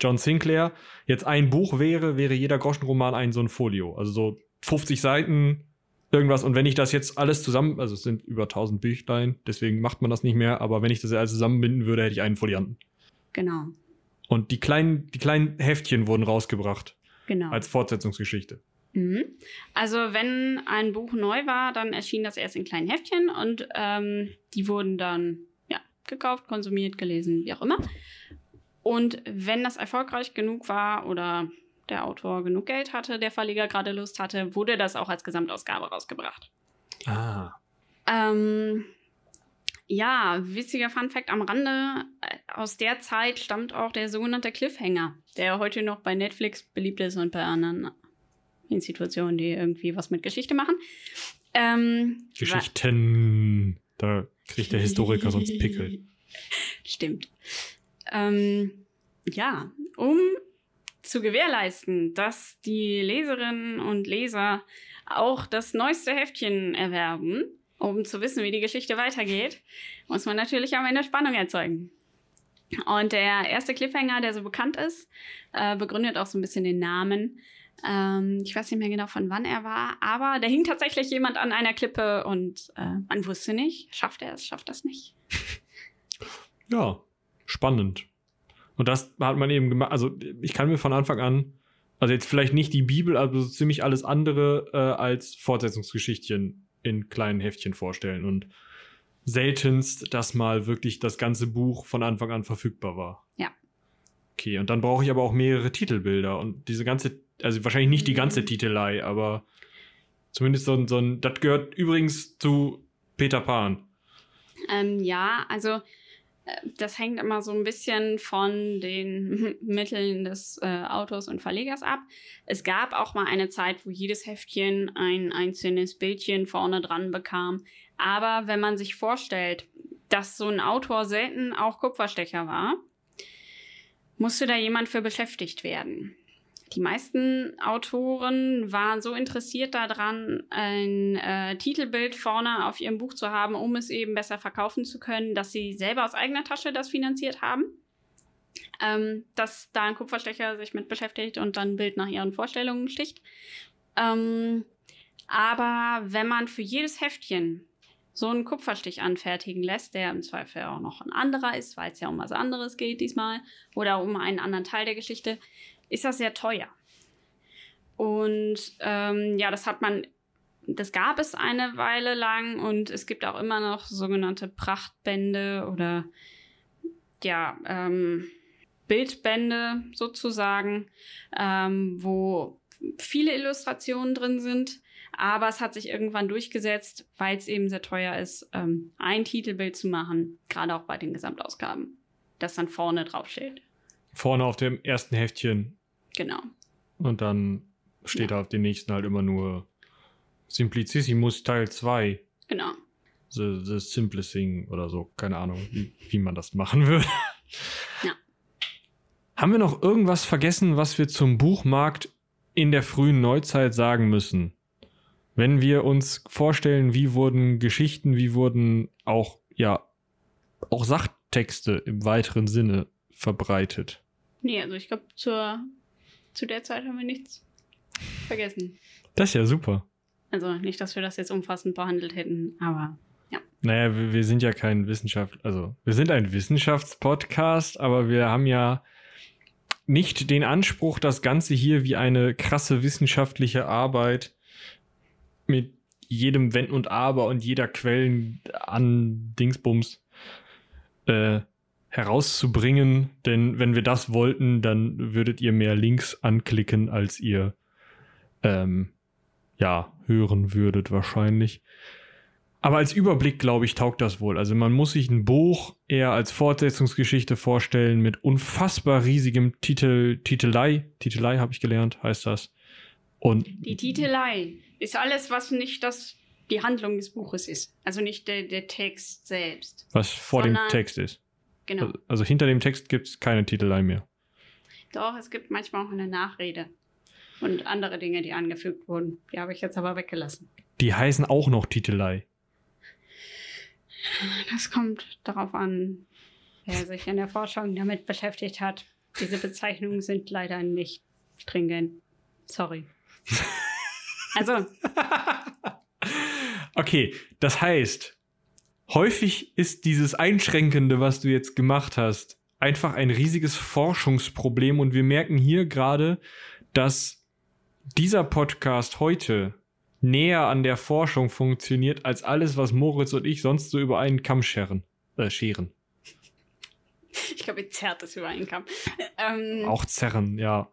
S1: John Sinclair, jetzt ein Buch wäre, wäre jeder Groschenroman ein so ein Folio. Also so 50 Seiten, irgendwas. Und wenn ich das jetzt alles zusammen, also es sind über 1000 Büchlein, deswegen macht man das nicht mehr, aber wenn ich das alles zusammenbinden würde, hätte ich einen Folianten.
S2: Genau,
S1: Und die kleinen, die kleinen Heftchen wurden rausgebracht
S2: genau.
S1: als Fortsetzungsgeschichte.
S2: Mhm. Also wenn ein Buch neu war, dann erschien das erst in kleinen Heftchen und ähm, die wurden dann ja, gekauft, konsumiert, gelesen, wie auch immer. Und wenn das erfolgreich genug war oder der Autor genug Geld hatte, der Verleger gerade Lust hatte, wurde das auch als Gesamtausgabe rausgebracht.
S1: Ah.
S2: Ähm, ja, witziger Funfact am Rande. äh, Aus der Zeit stammt auch der sogenannte Cliffhanger, der heute noch bei Netflix beliebt ist und bei anderen Institutionen, die irgendwie was mit Geschichte machen. Ähm,
S1: Geschichten. Da kriegt der Historiker sonst Pickel. (laughs)
S2: Stimmt. Ähm, ja, um zu gewährleisten, dass die Leserinnen und Leser auch das neueste Heftchen erwerben, um zu wissen, wie die Geschichte weitergeht, muss man natürlich am Ende Spannung erzeugen. Und der erste Cliffhanger, der so bekannt ist, äh, begründet auch so ein bisschen den Namen. Ähm, ich weiß nicht mehr genau, von wann er war, aber da hing tatsächlich jemand an einer Klippe und äh, man wusste nicht, schafft er es, schafft es nicht.
S1: Ja, spannend. Und das hat man eben gemacht. Also, ich kann mir von Anfang an, also jetzt vielleicht nicht die Bibel, aber so ziemlich alles andere äh, als Fortsetzungsgeschichtchen in kleinen Heftchen vorstellen. Und seltenst, dass mal wirklich das ganze Buch von Anfang an verfügbar war.
S2: Ja.
S1: Okay, und dann brauche ich aber auch mehrere Titelbilder. Und diese ganze, also wahrscheinlich nicht die ganze
S2: Mhm.
S1: Titelei, aber zumindest so ein, so ein, das gehört übrigens zu Peter Pan.
S2: Ähm, ja, also das hängt immer so ein bisschen von den (laughs) Mitteln des äh, Autors und Verlegers ab. Es gab auch mal eine Zeit, wo jedes Heftchen ein einzelnes Bildchen vorne dran bekam. Aber wenn man sich vorstellt, dass so ein Autor selten auch Kupferstecher war, musste da jemand für beschäftigt werden. Die meisten Autoren waren so interessiert daran, ein äh, Titelbild vorne auf ihrem Buch zu haben, um es eben besser verkaufen zu können, dass sie selber aus eigener Tasche das finanziert haben. Ähm, dass da ein Kupferstecher sich mit beschäftigt und dann ein Bild nach ihren Vorstellungen sticht. Ähm, aber wenn man für jedes Heftchen so einen Kupferstich anfertigen lässt, der im Zweifel auch noch ein anderer ist, weil es ja um was anderes geht diesmal oder um einen anderen Teil der Geschichte, ist das sehr teuer. Und ähm, ja, das hat man, das gab es eine Weile lang und es gibt auch immer noch sogenannte Prachtbände oder ja, ähm, Bildbände sozusagen, ähm, wo viele Illustrationen drin sind. Aber es hat sich irgendwann durchgesetzt, weil es eben sehr teuer ist, ähm, ein Titelbild zu machen, gerade auch bei den Gesamtausgaben, das dann vorne draufsteht.
S1: Vorne auf dem ersten Heftchen
S2: Genau.
S1: und dann steht da auf dem nächsten halt immer nur Simplicissimus Teil 2.
S2: Genau.
S1: The, the Simplest Thing oder so. Keine Ahnung, wie, wie man das machen (laughs) würde.
S2: Ja.
S1: Haben wir noch irgendwas vergessen, was wir zum Buchmarkt in der frühen Neuzeit sagen müssen? Wenn wir uns vorstellen, wie wurden Geschichten, wie wurden auch, ja, auch Sachtexte im weiteren Sinne verbreitet?
S2: Nee, also ich glaube, zur zu der Zeit haben wir nichts vergessen.
S1: Das ist ja super.
S2: Also nicht, dass wir das jetzt umfassend behandelt hätten, aber
S1: Naja, wir, wir sind ja kein Wissenschaft, also wir sind ein Wissenschaftspodcast, aber wir haben ja nicht den Anspruch, das Ganze hier wie eine krasse wissenschaftliche Arbeit mit jedem Wenn und Aber und jeder Quellen an Dingsbums äh, herauszubringen. Denn wenn wir das wollten, dann würdet ihr mehr Links anklicken, als ihr ähm, ja hören würdet wahrscheinlich. Aber als Überblick, glaube ich, taugt das wohl. Also man muss sich ein Buch eher als Fortsetzungsgeschichte vorstellen mit unfassbar riesigem Titel, Titelei. Titelei habe ich gelernt, heißt das. Und
S2: die Titelei ist alles, was nicht das die Handlung des Buches ist. Also nicht der, der Text selbst.
S1: was vor dem Text ist.
S2: Genau.
S1: Also, also hinter dem Text gibt es keine Titelei mehr.
S2: Doch, es gibt manchmal auch eine Nachrede. Und andere Dinge, die angefügt wurden. Die habe ich jetzt aber weggelassen.
S1: Die heißen auch noch Titelei.
S2: Das kommt darauf an, wer sich in der Forschung damit beschäftigt hat. Diese Bezeichnungen sind leider nicht stringent. Sorry. (laughs) Also,
S1: Okay, das heißt, häufig ist dieses Einschränkende, was du jetzt gemacht hast, einfach ein riesiges Forschungsproblem und wir merken hier gerade, dass dieser Podcast heute näher an der Forschung funktioniert als alles, was Moritz und ich sonst so über einen Kamm scheren. Äh, scheren.
S2: ich glaube, ihr zerrt es über einen Kamm. Ähm,
S1: Auch zerren, ja.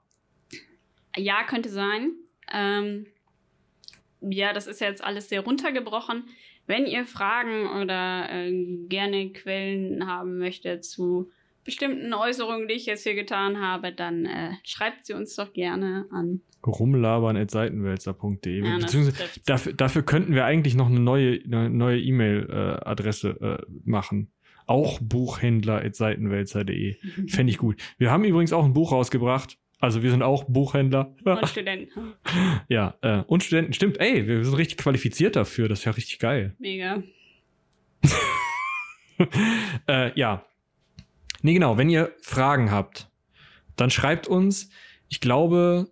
S2: Ja, könnte sein. Ähm, ja, das ist jetzt alles sehr runtergebrochen. Wenn ihr Fragen oder äh, gerne Quellen haben möchtet zu bestimmten Äußerungen, die ich jetzt hier getan habe, dann äh, schreibt sie uns doch gerne an.
S1: Rumlabern.seitenwälzer.de.
S2: Ja,
S1: Beziehungsweise dafür, dafür könnten wir eigentlich noch eine neue eine neue E-Mail-Adresse äh, machen. Auch Buchhändler.seitenwälzer.de. (laughs) Fände ich gut. Wir haben übrigens auch ein Buch rausgebracht. Also wir sind auch Buchhändler.
S2: Und Studenten. (laughs)
S1: ja, äh, und Studenten. Stimmt, ey, wir sind richtig qualifiziert dafür. Das ist ja richtig geil.
S2: Mega. (laughs)
S1: äh, ja. Nee, genau. Wenn ihr Fragen habt, dann schreibt uns. Ich glaube,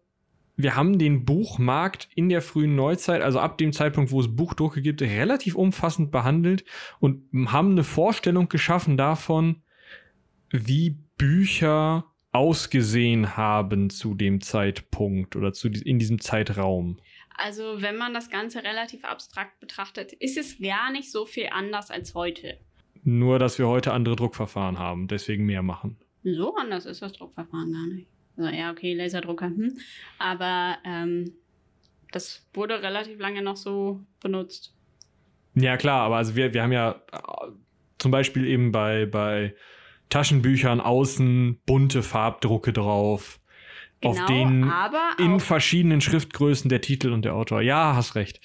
S1: wir haben den Buchmarkt in der frühen Neuzeit, also ab dem Zeitpunkt, wo es Buchdrucke gibt, relativ umfassend behandelt und haben eine Vorstellung geschaffen davon, wie Bücher ausgesehen haben zu dem Zeitpunkt oder zu, in diesem Zeitraum.
S2: Also, wenn man das Ganze relativ abstrakt betrachtet, ist es gar nicht so viel anders als heute.
S1: Nur, dass wir heute andere Druckverfahren haben, deswegen mehr machen.
S2: So anders ist das Druckverfahren gar nicht. Also, ja, okay, Laserdrucker, hm. Aber ähm, das wurde relativ lange noch so benutzt.
S1: Ja, klar, aber also wir, wir haben ja äh, zum Beispiel eben bei, bei Taschenbüchern außen bunte Farbdrucke drauf, auf
S2: Genau,
S1: denen
S2: aber
S1: in verschiedenen Schriftgrößen der Titel und der Autor. Ja, hast recht.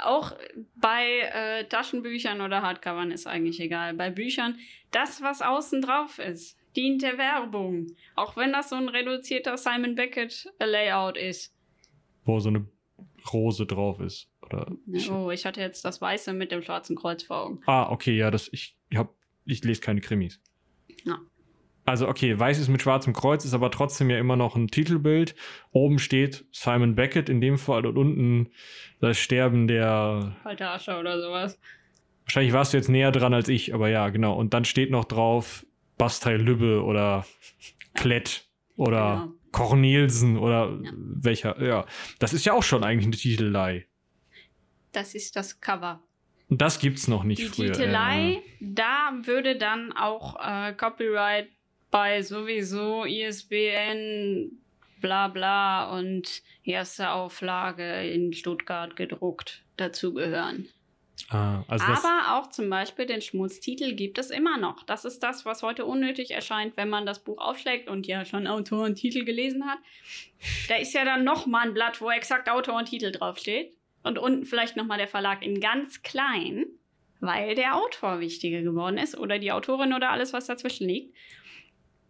S2: auch bei äh, Taschenbüchern oder Hardcovern ist eigentlich egal. Bei Büchern, das, was außen drauf ist, dient der Werbung. Auch wenn das so ein reduzierter Simon Beckett Layout ist.
S1: Wo so eine Rose drauf ist. Oder
S2: Oh, ich hatte jetzt das Weiße mit dem schwarzen Kreuz vor Augen.
S1: ah, okay, ja, das, ich, hab, ich lese keine Krimis.
S2: Ja.
S1: Also, okay, weiß ist mit schwarzem Kreuz, ist aber trotzdem ja immer noch ein Titelbild. Oben steht Simon Beckett in dem Fall und unten das Sterben der
S2: Alte Asche oder sowas.
S1: Wahrscheinlich warst du jetzt näher dran als ich, aber ja, genau. Und dann steht noch drauf Bastei Lübbe oder Klett oder
S2: Genau.
S1: Cornelsen oder
S2: Ja.
S1: welcher. Ja, das ist ja auch schon eigentlich eine Titelei.
S2: Das ist das Cover.
S1: Das gibt's noch nicht
S2: Die
S1: früher.
S2: Titelei, da würde dann auch äh, Copyright bei sowieso ISBN, bla bla und erste Auflage in Stuttgart gedruckt dazugehören.
S1: Ah, also
S2: Aber auch zum Beispiel den Schmutztitel gibt es immer noch. Das ist das, was heute unnötig erscheint, wenn man das Buch aufschlägt und ja schon Autor und Titel gelesen hat. Da ist ja dann noch mal ein Blatt, wo exakt Autor und Titel draufsteht. Und unten vielleicht noch mal der Verlag in ganz klein, weil der Autor wichtiger geworden ist oder die Autorin oder alles, was dazwischen liegt.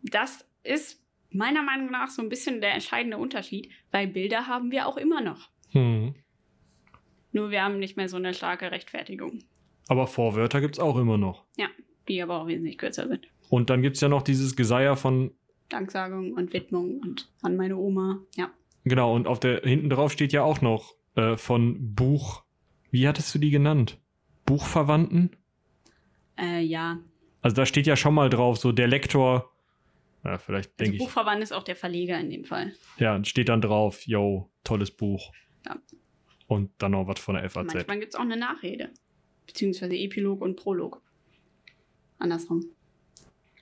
S2: Das ist meiner Meinung nach so ein bisschen der entscheidende Unterschied, weil Bilder haben wir auch immer noch.
S1: hm.
S2: Nur wir haben nicht mehr so eine starke Rechtfertigung.
S1: Aber Vorwörter gibt's auch immer noch.
S2: Ja, die aber auch wesentlich kürzer sind.
S1: Und dann gibt's ja noch dieses Geseier von,
S2: Danksagung und Widmung und an meine Oma. Ja.
S1: genau, und auf der, hinten drauf steht ja auch noch äh, von Buch, wie hattest du die genannt? Buchverwandten?
S2: Äh, ja.
S1: Also da steht ja schon mal drauf, so der Lektor, ja, vielleicht
S2: Also
S1: denke ich,
S2: Buchverband ist auch der Verleger in dem Fall.
S1: ja, steht dann drauf, yo, tolles Buch.
S2: Ja.
S1: Und dann noch was von der FAZ.
S2: Manchmal gibt es auch eine Nachrede. Beziehungsweise Epilog und Prolog. Andersrum.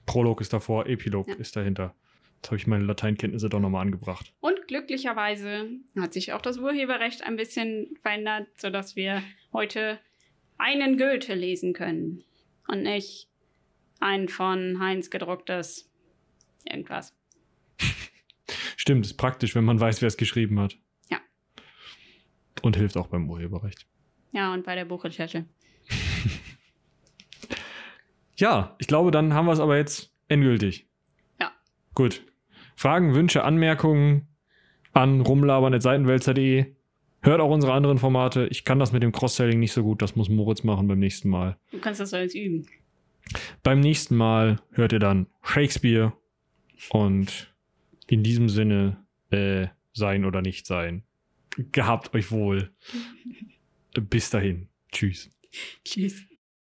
S1: Prolog ist davor, Epilog
S2: Ja.
S1: ist dahinter. Jetzt habe ich meine Lateinkenntnisse doch nochmal angebracht.
S2: Und glücklicherweise hat sich auch das Urheberrecht ein bisschen verändert, sodass wir heute einen Goethe lesen können. Und nicht ein von Heinz gedrucktes irgendwas. (laughs)
S1: Stimmt, ist praktisch, wenn man weiß, wer es geschrieben hat.
S2: Ja.
S1: Und hilft auch beim Urheberrecht.
S2: Ja, und bei der Buchrecherche. (laughs)
S1: Ja, ich glaube, dann haben wir es aber jetzt endgültig.
S2: Ja.
S1: Gut. Fragen, Wünsche, Anmerkungen an rumlabern.seitenwälzer.de. Hört auch unsere anderen Formate. Ich kann das mit dem Cross-Selling nicht so gut. Das muss Moritz machen beim nächsten Mal.
S2: Du kannst das jetzt üben.
S1: Beim nächsten Mal hört ihr dann Shakespeare. Und in diesem Sinne, äh, sein oder nicht sein. Gehabt euch wohl. Bis dahin. Tschüss.
S2: Tschüss.